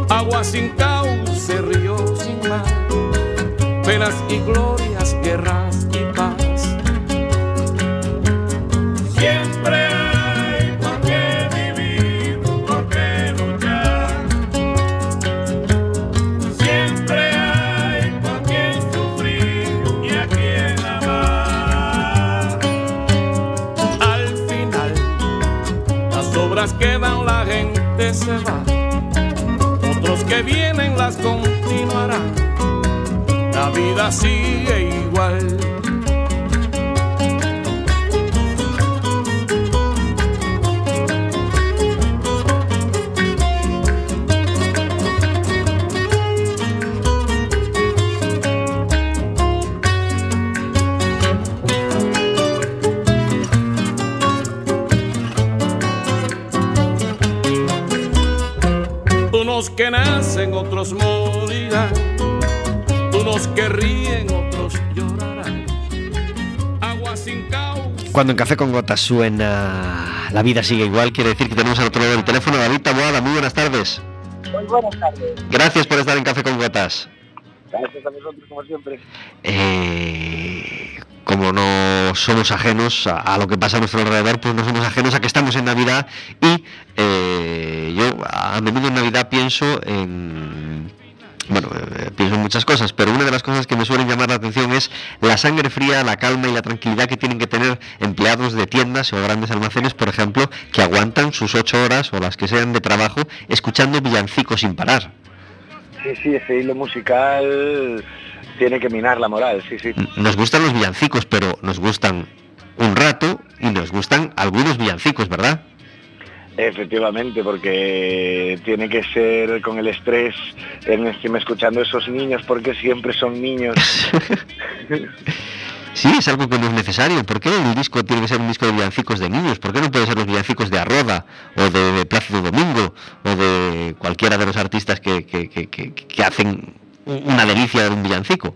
Agua sin cauce, río sin mar. Penas y glorias, guerras Otros que vienen las continuarán. La vida sigue igual. Otros morirán. Unos que ríen, otros llorarán. Agua sin cauce. Cuando en Café con Gotas suena La vida sigue igual, quiere decir que tenemos al otro lado del teléfono David Taboada. Muy buenas tardes. Muy buenas tardes. Gracias por estar en Café con Gotas. Gracias a vosotros, como siempre. Eh, como no somos ajenos a, a, lo que pasa a nuestro alrededor, pues no somos ajenos a que estamos en Navidad y a menudo en Navidad pienso en bueno, eh, pienso en muchas cosas, pero una de las cosas que me suelen llamar la atención es la sangre fría, la calma y la tranquilidad que tienen que tener empleados de tiendas o grandes almacenes, por ejemplo, que aguantan sus ocho horas o las que sean de trabajo escuchando villancicos sin parar. Sí, sí, ese hilo musical tiene que minar la moral, sí, sí. Nos gustan los villancicos, pero nos gustan un rato y nos gustan algunos villancicos, ¿verdad? Efectivamente, porque tiene que ser con el estrés en encima escuchando esos niños, porque siempre son niños. Sí, es algo que no es necesario. ¿Por qué el disco tiene que ser un disco de villancicos de niños? ¿Por qué no puede ser los villancicos de Arroda o de, de Plácido Domingo o de cualquiera de los artistas que hacen una delicia de un villancico?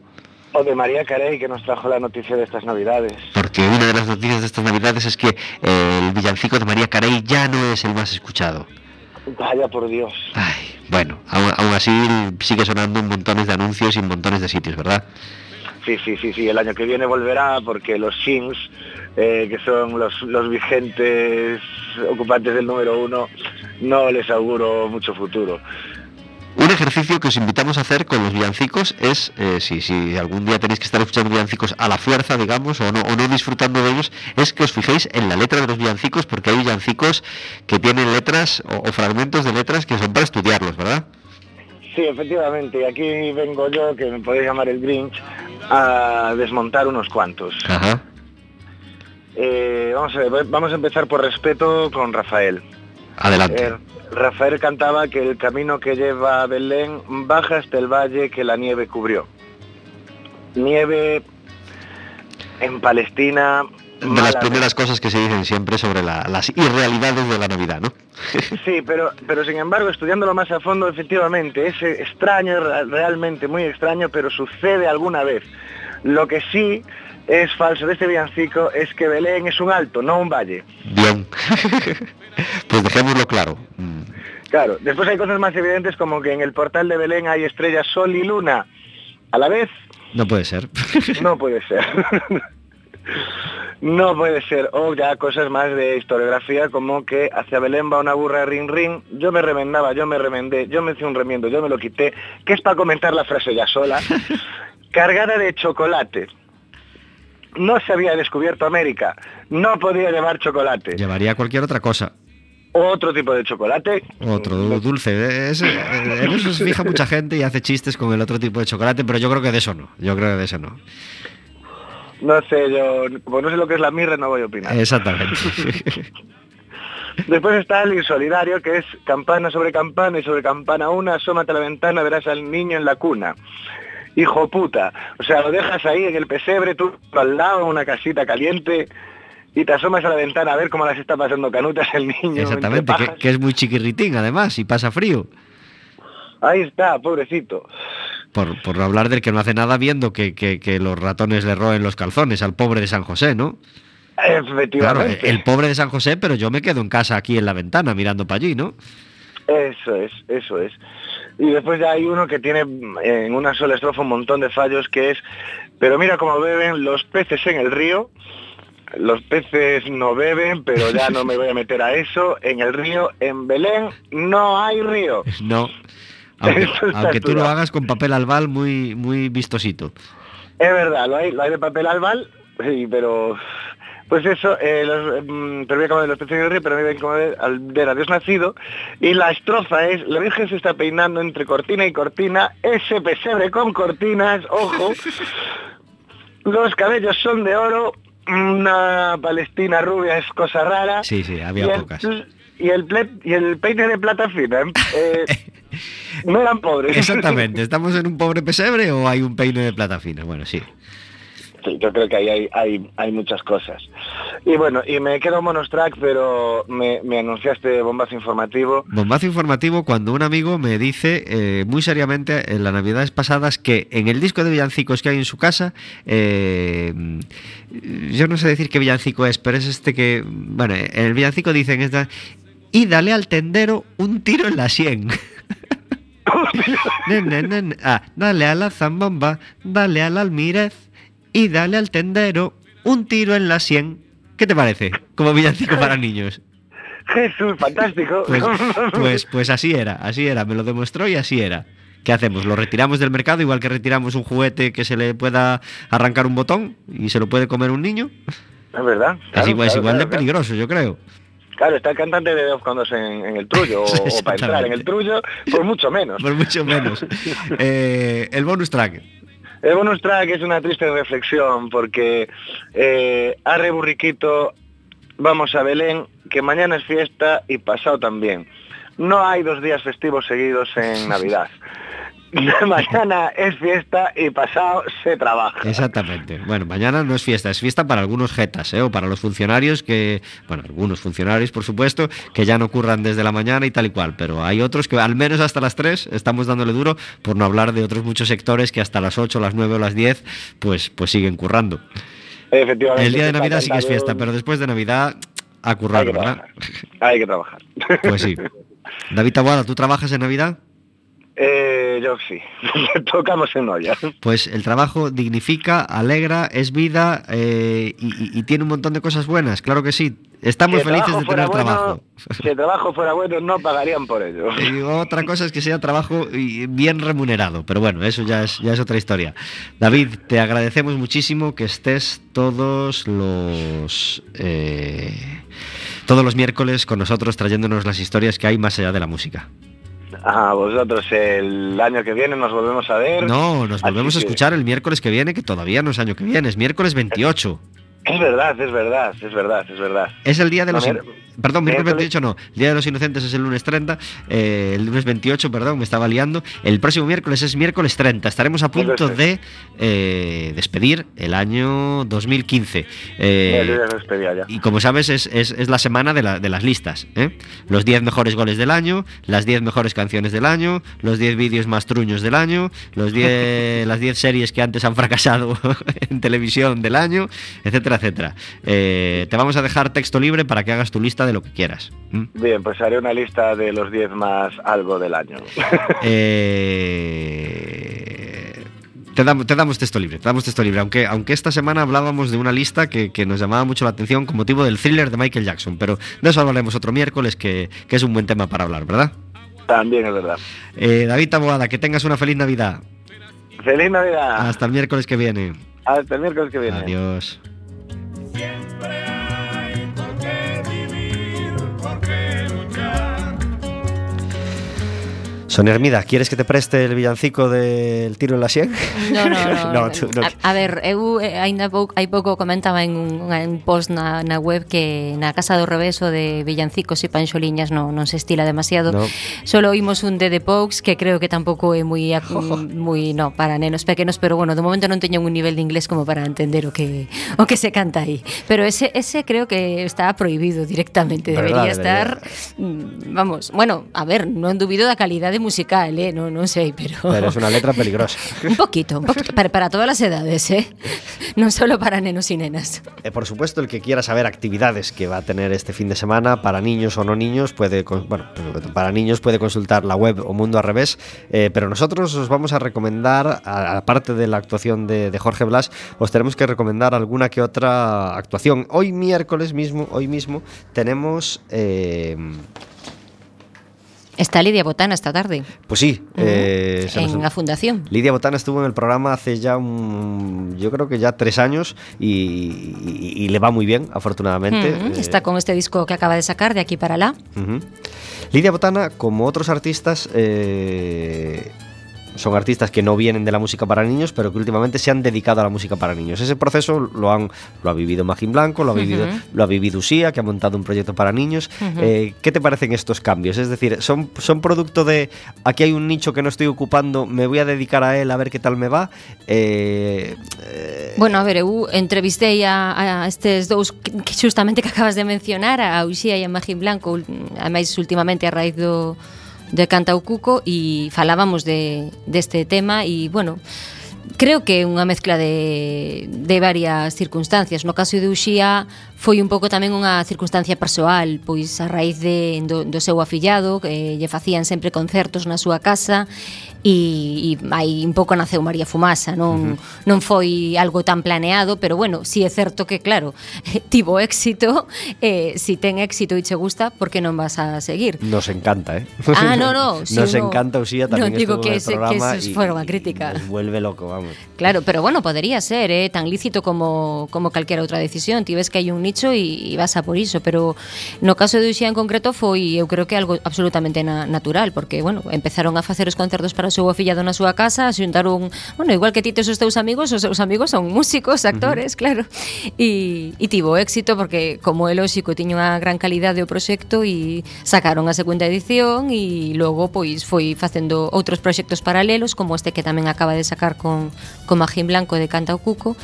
O de María Carey, que nos trajo la noticia de estas navidades. Porque una de las noticias de estas navidades es que eh, el villancico de María Carey ya no es el más escuchado. Vaya por Dios. Ay, bueno, aún, aún así sigue sonando en montones de anuncios y en montones de sitios, ¿verdad? Sí, sí, sí, sí, el año que viene volverá porque los Sims, eh, que son los, los vigentes ocupantes del número uno, no les auguro mucho futuro. Un ejercicio que os invitamos a hacer con los villancicos es, eh, si, si, algún día tenéis que estar escuchando villancicos a la fuerza, digamos, o no, o no disfrutando de ellos, es que os fijéis en la letra de los villancicos, porque hay villancicos que tienen letras o, o fragmentos de letras que son para estudiarlos, ¿verdad? Sí, efectivamente. Aquí vengo yo, que me podéis llamar el Grinch, a desmontar unos cuantos. Ajá. Eh, vamos, a ver, vamos a empezar por respeto con Rafael. Adelante. Eh, Rafael cantaba que el camino que lleva a Belén baja hasta el valle que la nieve cubrió. Nieve en Palestina de las primeras cosas que se dicen siempre sobre la- las irrealidades de la Navidad, ¿no? Sí, pero, pero sin embargo, estudiándolo más a fondo, efectivamente, es extraño, re- realmente muy extraño, pero sucede alguna vez. Lo que sí es falso de este villancico es que Belén es un alto, no un valle. Bien. pues dejémoslo claro. Mm, Claro, después hay cosas más evidentes como que en el portal de Belén hay estrellas Sol y Luna. A la vez, No puede ser. no puede ser. No puede ser. O ya cosas más de historiografía como que hacia Belén va una burra rin rin. Yo me remendaba, yo me remendé, yo me hice un remiendo, yo me lo quité. Que es para comentar la frase ya sola. Cargada de chocolate. No se había descubierto América. No podía llevar chocolate. Llevaría cualquier otra cosa. Otro tipo de chocolate. Otro du- dulce. Es- eh, en eso se fija mucha gente y hace chistes con el otro tipo de chocolate, pero yo creo que de eso no. Yo creo que de eso no. No sé, yo como no sé lo que es la mirra, no voy a opinar. Exactamente. Después está el insolidario, que es campana sobre campana y sobre campana una, asómate a la ventana, verás al niño en la cuna. Hijo puta. O sea, lo dejas ahí en el pesebre, tú al lado, una casita caliente, y te asomas a la ventana a ver cómo las está pasando canutas el niño. Exactamente, que, es muy chiquirritín además y pasa frío. Ahí está, pobrecito. Por, por hablar del que no hace nada viendo que, que- que los ratones le roen los calzones al pobre de San José, ¿no? Claro, Efectivamente. el pobre de San José, pero yo me quedo en casa aquí en la ventana mirando para allí, ¿no? Eso es, eso es. Y después ya hay uno que tiene mm, en una sola estrofa un montón de fallos que es, pero mira cómo beben los peces en el río, los peces no beben, pero ya no me voy a meter a eso, en el río, en Belén no hay río. No. Aunque, tú lo hagas con papel albal muy, muy vistosito. Es verdad, lo hay, lo hay de papel albal, sí, pero pues eso, eh, los, mm, pero mira cómo beben los peces en el río, pero mira cómo beben al ver a Dios nacido, y la estrofa es, la Virgen se está peinando entre cortina y cortina, ese pesebre con cortinas, ojo, los cabellos son de oro, una palestina rubia es cosa rara. Sí, sí, había y el- pocas. Y el, ple- y el peine de plata fina, eh, no eran pobres. Exactamente. ¿Estamos en un pobre pesebre o hay un peine de plata fina? Bueno, sí. Yo creo que ahí hay, hay, hay muchas cosas. Y bueno, y me quedo monos track, pero me, me anunciaste bombazo informativo. Bombazo informativo cuando un amigo me dice eh, muy seriamente en las navidades pasadas que en el disco de villancicos que hay en su casa, eh, yo no sé decir qué villancico es, pero es este que, bueno, en el villancico dicen esta, y dale al tendero un tiro en la sien. Ah, dale a la zambomba, dale al almirez y dale al tendero un tiro en la sien. ¿Qué te parece? Como villancico para niños. Jesús, fantástico. Pues, pues, pues así era, así era, me lo demostró y así era. ¿Qué hacemos? ¿Lo retiramos del mercado igual que retiramos un juguete que se le pueda arrancar un botón y se lo puede comer un niño? es verdad. es claro, igual, es claro, igual de claro, peligroso, yo creo. Claro, está el cantante de Off cuando en, en el trullo, o, o para entrar en el trullo, por mucho menos. Por mucho menos. Eh, el bonus track. El bonus track es una triste reflexión porque eh, arre burriquito, vamos a Belén, que mañana es fiesta y pasado también. No hay dos días festivos seguidos en Navidad. mañana es fiesta y pasado se trabaja. Exactamente. Bueno, mañana no es fiesta, es fiesta para algunos jetas, ¿eh? o para los funcionarios que, bueno, algunos funcionarios, por supuesto, que ya no curran desde la mañana y tal y cual, pero hay otros que al menos hasta las 3 estamos dándole duro, por no hablar de otros muchos sectores que hasta las 8, las 9 o las 10, pues, pues siguen currando. Efectivamente. El día de Navidad sí que es fiesta, pero después de Navidad a hay currar, que ¿verdad? trabajar. Hay que trabajar. Pues sí. David Taboada, ¿tú trabajas en Navidad? Eh, yo sí. Tocamos en olla. Pues el trabajo dignifica, alegra, es vida eh, y, tiene un montón de cosas buenas, claro que sí. Estamos Si felices de tener bueno- trabajo. Si el trabajo fuera bueno, no pagarían por ello. Y otra cosa es que sea trabajo bien remunerado, pero bueno, eso ya es, ya es otra historia. David, te agradecemos muchísimo que estés todos los eh, todos los miércoles con nosotros trayéndonos las historias que hay más allá de la música. A vosotros el año que viene nos volvemos a ver. No, nos volvemos a que- escuchar el miércoles que viene, que todavía no es año que viene, es miércoles 28. Es verdad, es verdad, es verdad, es verdad. Es el día de los, ver. Perdón, miércoles Miércoles. 28 no. El Día de los Inocentes es el lunes 30. eh, el lunes 28, perdón, me estaba liando. El próximo miércoles es miércoles 30. Estaremos a punto de eh, despedir el año 2015. Eh, y como sabes, es, es- es la semana de, la- de las listas. ¿eh? Los 10 mejores goles del año, las 10 mejores canciones del año, los 10 vídeos más truños del año, los 10, las 10 series que antes han fracasado en televisión del año, etcétera, etcétera. Te vamos a dejar texto libre para que hagas tu lista de lo que quieras. Bien, pues haré una lista de los 10 más algo del año. Eh, te, damos, te damos texto libre, te damos texto libre. Aunque, aunque esta semana hablábamos de una lista que, que nos llamaba mucho la atención con motivo del thriller de Michael Jackson, pero de eso hablaremos otro miércoles, que, que es un buen tema para hablar, ¿verdad? También es verdad. Eh, David Taboada, que tengas una feliz Navidad. ¡Feliz Navidad! Hasta el miércoles que viene. Hasta el miércoles que viene. Adiós. Siempre Sonia Hermida, quieres que te preste el villancico del tiro en la sien? No, no, no. no, tú, no. A, a, ver, eu eh, ainda pouco, hai pouco comentaba en un, en post na, na web que na Casa do Reveso de villancicos e panxoliñas non, non se estila demasiado. No. Solo oímos un de The Pox que creo que tampouco é moi moi no para nenos pequenos, pero bueno, de momento non teño un nivel de inglés como para entender o que o que se canta aí. Pero ese ese creo que está prohibido directamente, debería, debería estar mm, vamos, bueno, a ver, non dubido da calidade musical, eh, non non sei, pero Pero es una letra peligrosa. Un poquito, un poquito para, para todas las edades, ¿eh? No solo para nenos y nenas. Eh, por supuesto, el que quiera saber actividades que va a tener este fin de semana para niños o no niños puede, bueno, para niños puede consultar la web o Mundo al revés. eh, pero nosotros os vamos a recomendar, aparte de la actuación de, de Jorge Blas, os tenemos que recomendar alguna que otra actuación. Hoy miércoles mismo, hoy mismo tenemos, eh, Está Lidia Botana esta tarde pues sí, eh, nos- en la fundación. Lidia Botana estuvo en el programa hace ya un, yo creo que ya tres años y, y- y le va muy bien, afortunadamente. Eh, Está con este disco que acaba de sacar de aquí para allá. Ujú. Lidia Botana, como otros artistas, eh, son artistas que no vienen de la música para niños, pero que últimamente se han dedicado a la música para niños. Ese proceso lo han lo ha vivido Magín Blanco, lo ha vivido, uh -huh. lo ha vivido Usía, que ha montado un proyecto para niños. Uh -huh. eh, ¿Qué te parecen estos cambios? Es decir, ¿son, ¿son producto de aquí hay un nicho que no estoy ocupando, me voy a dedicar a él a ver qué tal me va? Eh, eh... Bueno, a ver, eu entrevistei a, a estes dous que justamente que acabas de mencionar, a Uxía e a Magín Blanco, ademais últimamente a raíz do de Cantaucuco e falábamos de, deste tema e, bueno, creo que é unha mezcla de, de varias circunstancias. No caso de Uxía foi un pouco tamén unha circunstancia persoal, pois a raíz de, do, do seu afillado, que eh, lle facían sempre concertos na súa casa e, e aí un pouco naceu María Fumasa, non uh -huh. non foi algo tan planeado, pero bueno, si é certo que claro, tivo éxito, eh si ten éxito e che gusta, por que non vas a seguir? Nos encanta, eh. Ah, no, no, si nos uno, encanta usía tamén no, digo que ese, programa que eso foi unha crítica. Vuelve loco, vamos. Claro, pero bueno, podría ser, eh, tan lícito como como calquera outra decisión, ti ves que hai un nicho e vas a por iso, pero no caso de Uxía en concreto foi, eu creo que algo absolutamente na, natural, porque bueno, empezaron a facer os concertos para o seu afillado na súa casa, xuntaron, bueno, igual que ti tes os teus amigos, os seus amigos son músicos, actores, uh -huh. claro. E, e tivo éxito porque como é lógico tiña unha gran calidade o proxecto e sacaron a segunda edición e logo pois foi facendo outros proxectos paralelos como este que tamén acaba de sacar con, con Magín Blanco de Canta o Cuco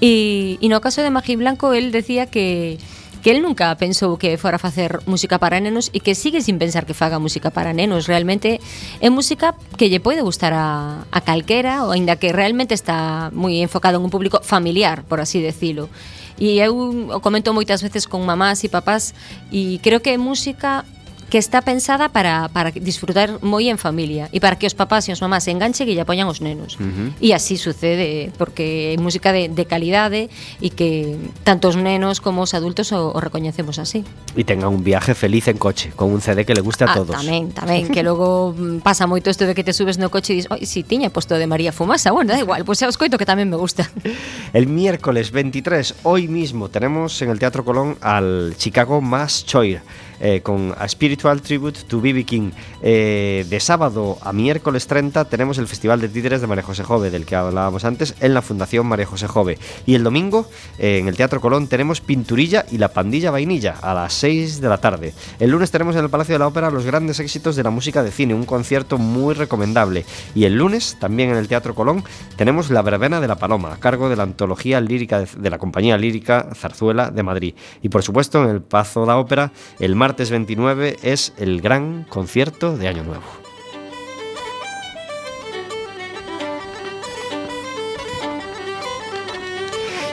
e, e no caso de Magín Blanco el decía que que el nunca pensou que fora facer música para nenos e que sigue sin pensar que faga música para nenos. Realmente é música que lle pode gustar a, a calquera, ou ainda que realmente está moi enfocado en un público familiar, por así decirlo. E eu o comento moitas veces con mamás e papás e creo que é música que está pensada para, para disfrutar moi en familia e para que os papás e os mamás se enganche e lle poñan os nenos. Uh -huh. E así sucede, porque é música de, de calidade e que tanto os nenos como os adultos o, o recoñecemos así. E tenga un viaje feliz en coche, con un CD que le guste a ah, todos. Tamén, tamén, que logo mm, pasa moito isto de que te subes no coche e dis, oi, si tiña posto de María Fumasa, bueno, da igual, pois pues, os coito que tamén me gusta. El miércoles 23, hoy mismo, tenemos en el Teatro Colón al Chicago Mass Choir eh, con A Spiritual Tribute to B.B. King. Eh, de sábado a miércoles 30 tenemos el Festival de Títeres de María José Jove, del que hablábamos antes, en la Fundación María José Jove. Y el domingo, eh, en el Teatro Colón, tenemos Pinturilla y la Pandilla Vainilla a las 6 de la tarde. El lunes tenemos en el Palacio de la Ópera los grandes éxitos de la música de cine, un concierto muy recomendable. Y el lunes, también en el Teatro Colón, tenemos La Verbena de la Paloma, a cargo de la antología lírica de, de la compañía lírica Zarzuela de Madrid. Y por supuesto, en el Pazo da Ópera, el martes 29 es el gran concierto de Año Nuevo.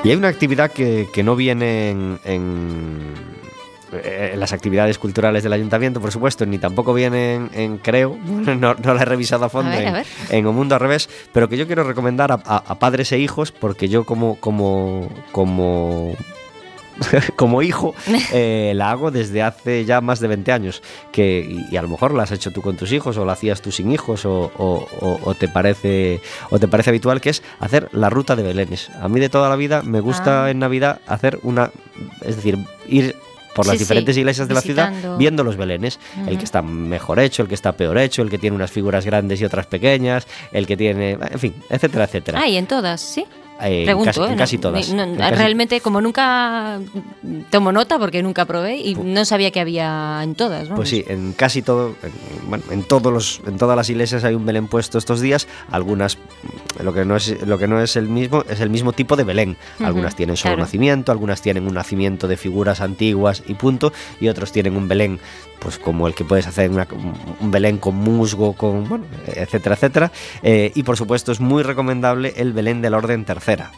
Y hay una actividad que, que no viene en, en, eh, en las actividades culturales del ayuntamiento, por supuesto, ni tampoco viene en, en creo, no, no la he revisado a fondo A ver, a en, Un Mundo al Revés, pero que yo quiero recomendar a, a- a padres e hijos, porque yo como, como, como como hijo, eh, la hago desde hace ya más de 20 años. Que, y, a lo mejor la has hecho tú con tus hijos, o la hacías tú sin hijos, o, o- o- te parece, o te parece habitual, que es hacer la ruta de Belénes. A mí de toda la vida me gusta Ah. en Navidad hacer una. Es decir, ir por las Sí, sí, diferentes iglesias de la ciudad visitando. viendo los belenes. El Ujú. que está mejor hecho, el que está peor hecho, el que tiene unas figuras grandes y otras pequeñas, el que tiene. En fin, etcétera, etcétera. Ah, y en todas, sí. Eh, Pregunto, casi, ¿eh? casi todas. no- casi- realmente, como nunca tomo nota, porque nunca probé y no sabía que había en todas. Pues sí, en casi todo, en, bueno, en todos los, en todas las iglesias hay un Belén puesto estos días. Algunas, lo que no es, lo que no es el mismo, es el mismo tipo de Belén. Algunas tienen solo claro. nacimiento, algunas tienen un nacimiento de figuras antiguas y punto, y otros tienen un Belén, pues como el que puedes hacer un Belén con musgo, con, etcétera, etcétera. Eh, y por supuesto es muy recomendable el Belén de la Orden Tercera.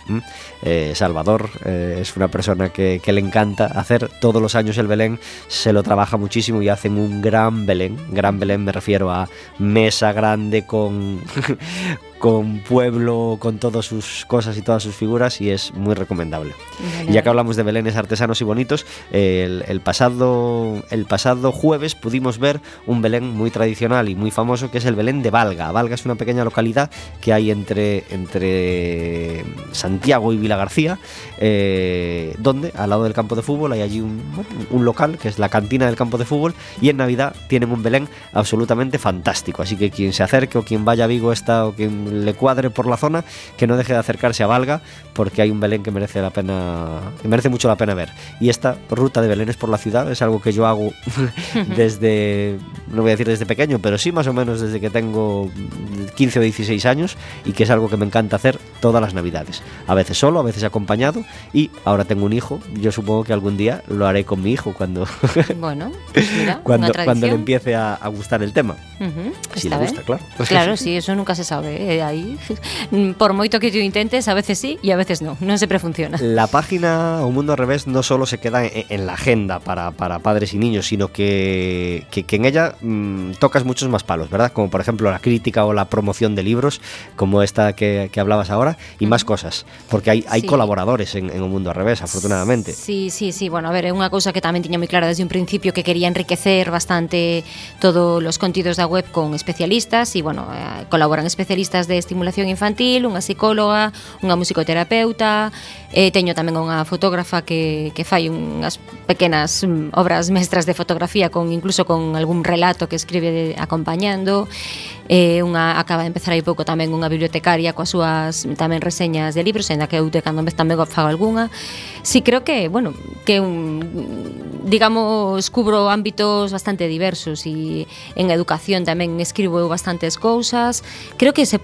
Eh, Salvador eh, es una persona que, que le encanta hacer todos los años el Belén, se lo trabaja muchísimo y hacen un gran Belén. Gran Belén me refiero a mesa grande con, con pueblo, con todas sus cosas y todas sus figuras y es muy recomendable. Vale, Ya que hablamos de belenes artesanos y bonitos, el, el pasado, el pasado jueves pudimos ver un belén muy tradicional y muy famoso que es el Belén de Valga. Valga es una pequeña localidad que hay entre, entre Santiago y Vilagarcía, eh, donde al lado del campo de fútbol hay allí un local que es la cantina del campo de fútbol y en Navidad tienen un Belén absolutamente fantástico. Así que quien se acerque o quien vaya a Vigo esta o quien le cuadre por la zona, que no deje de acercarse a Valga porque hay un Belén que merece la pena, que merece mucho la pena ver. Y esta ruta de Belénes por la ciudad es algo que yo hago desde, no voy a decir desde pequeño, pero sí más o menos desde que tengo 15 o 16 años y que es algo que me encanta hacer todas las navidades. A veces solo, a veces acompañado y ahora tengo un hijo, yo supongo que algún día lo haré con mi hijo cuando, Bueno, pues mira, cuando, cuando le empiece a, a gustar el tema. Si le gusta, claro. Claro, sí, eso nunca se sabe. Aí, por moito que tú intentes, a veces sí y a veces no. Non siempre funciona. La página Un Mundo al Revés no solo se queda en, en la agenda para, para padres y niños, sino que, que, que en ella mm, tocas muchos más palos, ¿verdad? Como por ejemplo la crítica o la promoción de libros, como esta que, que hablabas ahora, y más cosas, porque hay, hay Sí. colaboradores en, en Un Mundo al Revés, afortunadamente. Sí, sí, sí. Bueno, a ver, é unha cousa que tamén tiña moi clara desde un principio que quería enriquecer bastante todos os contidos da web con especialistas e, bueno, eh, colaboran especialistas de estimulación infantil, unha psicóloga, unha musicoterapeuta, eh, teño tamén unha fotógrafa que, que fai unhas pequenas mm, obras mestras de fotografía con incluso con algún relato que escribe de, acompañando eh, unha acaba de empezar aí pouco tamén unha bibliotecaria coas súas tamén reseñas de libros, ainda que eu de cando vez tamén fago algunha. Si sí, creo que, bueno, que un, digamos, cubro ámbitos bastante diversos e en educación tamén escribo eu bastantes cousas. Creo que se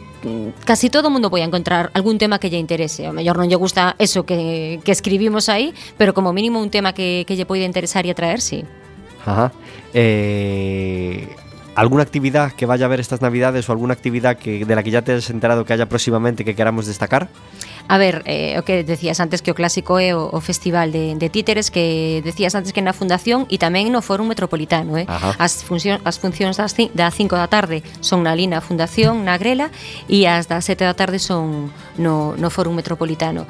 casi todo o mundo vai encontrar algún tema que lle interese. O mellor non lle gusta eso que, que escribimos aí, pero como mínimo un tema que, que lle poida interesar e atraer, sí. Ajá. Eh, ¿Alguna actividad que vaya a haber estas navidades o alguna actividad que, de la que ya te has enterado que haya próximamente que queramos destacar? A ver, eh, o que decías antes que o clásico é o, o Festival de, de Títeres que decías antes que na Fundación e tamén no Fórum Metropolitano, eh? Ajá. As función, as funcións das da 5 da tarde son na Lina Fundación, na Grela e as das 7 da tarde son no, no Fórum Metropolitano.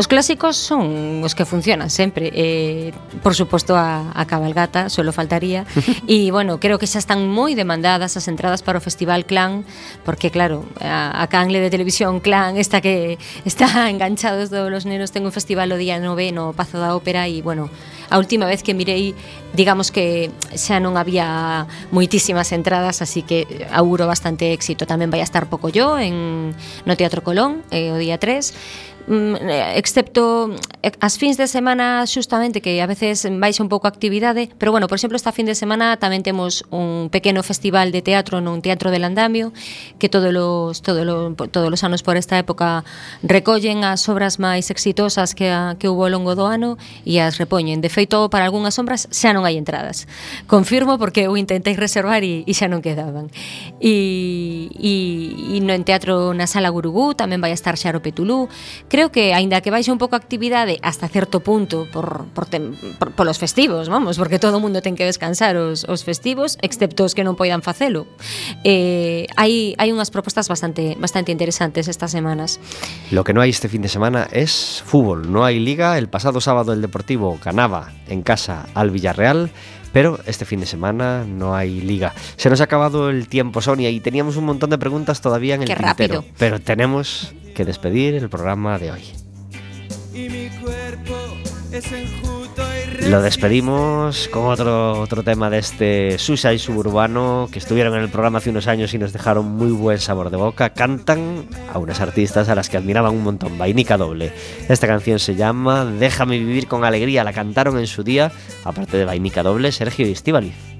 Os clásicos son os que funcionan sempre. Eh, por suposto a, a cabalgata, solo faltaría. e bueno, creo que xa están moi demandadas as entradas para o Festival Clan, porque claro, a, a canle de televisión Clan esta que está enganchados todos os nenos ten un festival o día 9 no Pazo da Ópera e bueno, a última vez que mirei digamos que xa non había moitísimas entradas así que auguro bastante éxito. Tamén vai a estar pouco yo en, no Teatro Colón eh, o día 3 mm, excepto eh, as fins de semana xustamente que a veces baixa un pouco a actividade, pero bueno, por exemplo, esta fin de semana tamén temos un pequeno festival de teatro nun teatro del andamio que todos os todos os todos os anos por esta época recollen as obras máis exitosas que a, que houve ao longo do ano e as repoñen. De feito, para algunhas obras xa non hai entradas. Confirmo porque eu intentei reservar e, e xa non quedaban. E, e, e no en teatro na Sala Gurugú tamén vai estar Xaro Petulú, creo que, aínda que baixe un pouco a actividade hasta certo punto por, por, tem, por polos festivos, vamos, porque todo o mundo ten que descansar os, os festivos, excepto os que non poidan facelo. Eh, hai, hai unhas propostas bastante, bastante interesantes estas semanas. Lo que no hai este fin de semana es fútbol. No hai liga. El pasado sábado el Deportivo ganaba en casa al Villarreal. Pero este fin de semana no hay liga. Se nos ha acabado el tiempo, Sonia, y teníamos un montón de preguntas todavía en el Qué tintero. rápido. Pero tenemos que despedir el programa de hoy. y mi cuerpo es enjuto y Lo despedimos con otro, otro tema de este Suicide Suburbano que estuvieron en el programa hace unos años y nos dejaron muy buen sabor de boca. Cantan a unas artistas a las que admiraban un montón, Vainica Doble. Esta canción se llama Déjame vivir con alegría. La cantaron en su día, aparte de Vainica Doble, Sergio y Estíbaliz.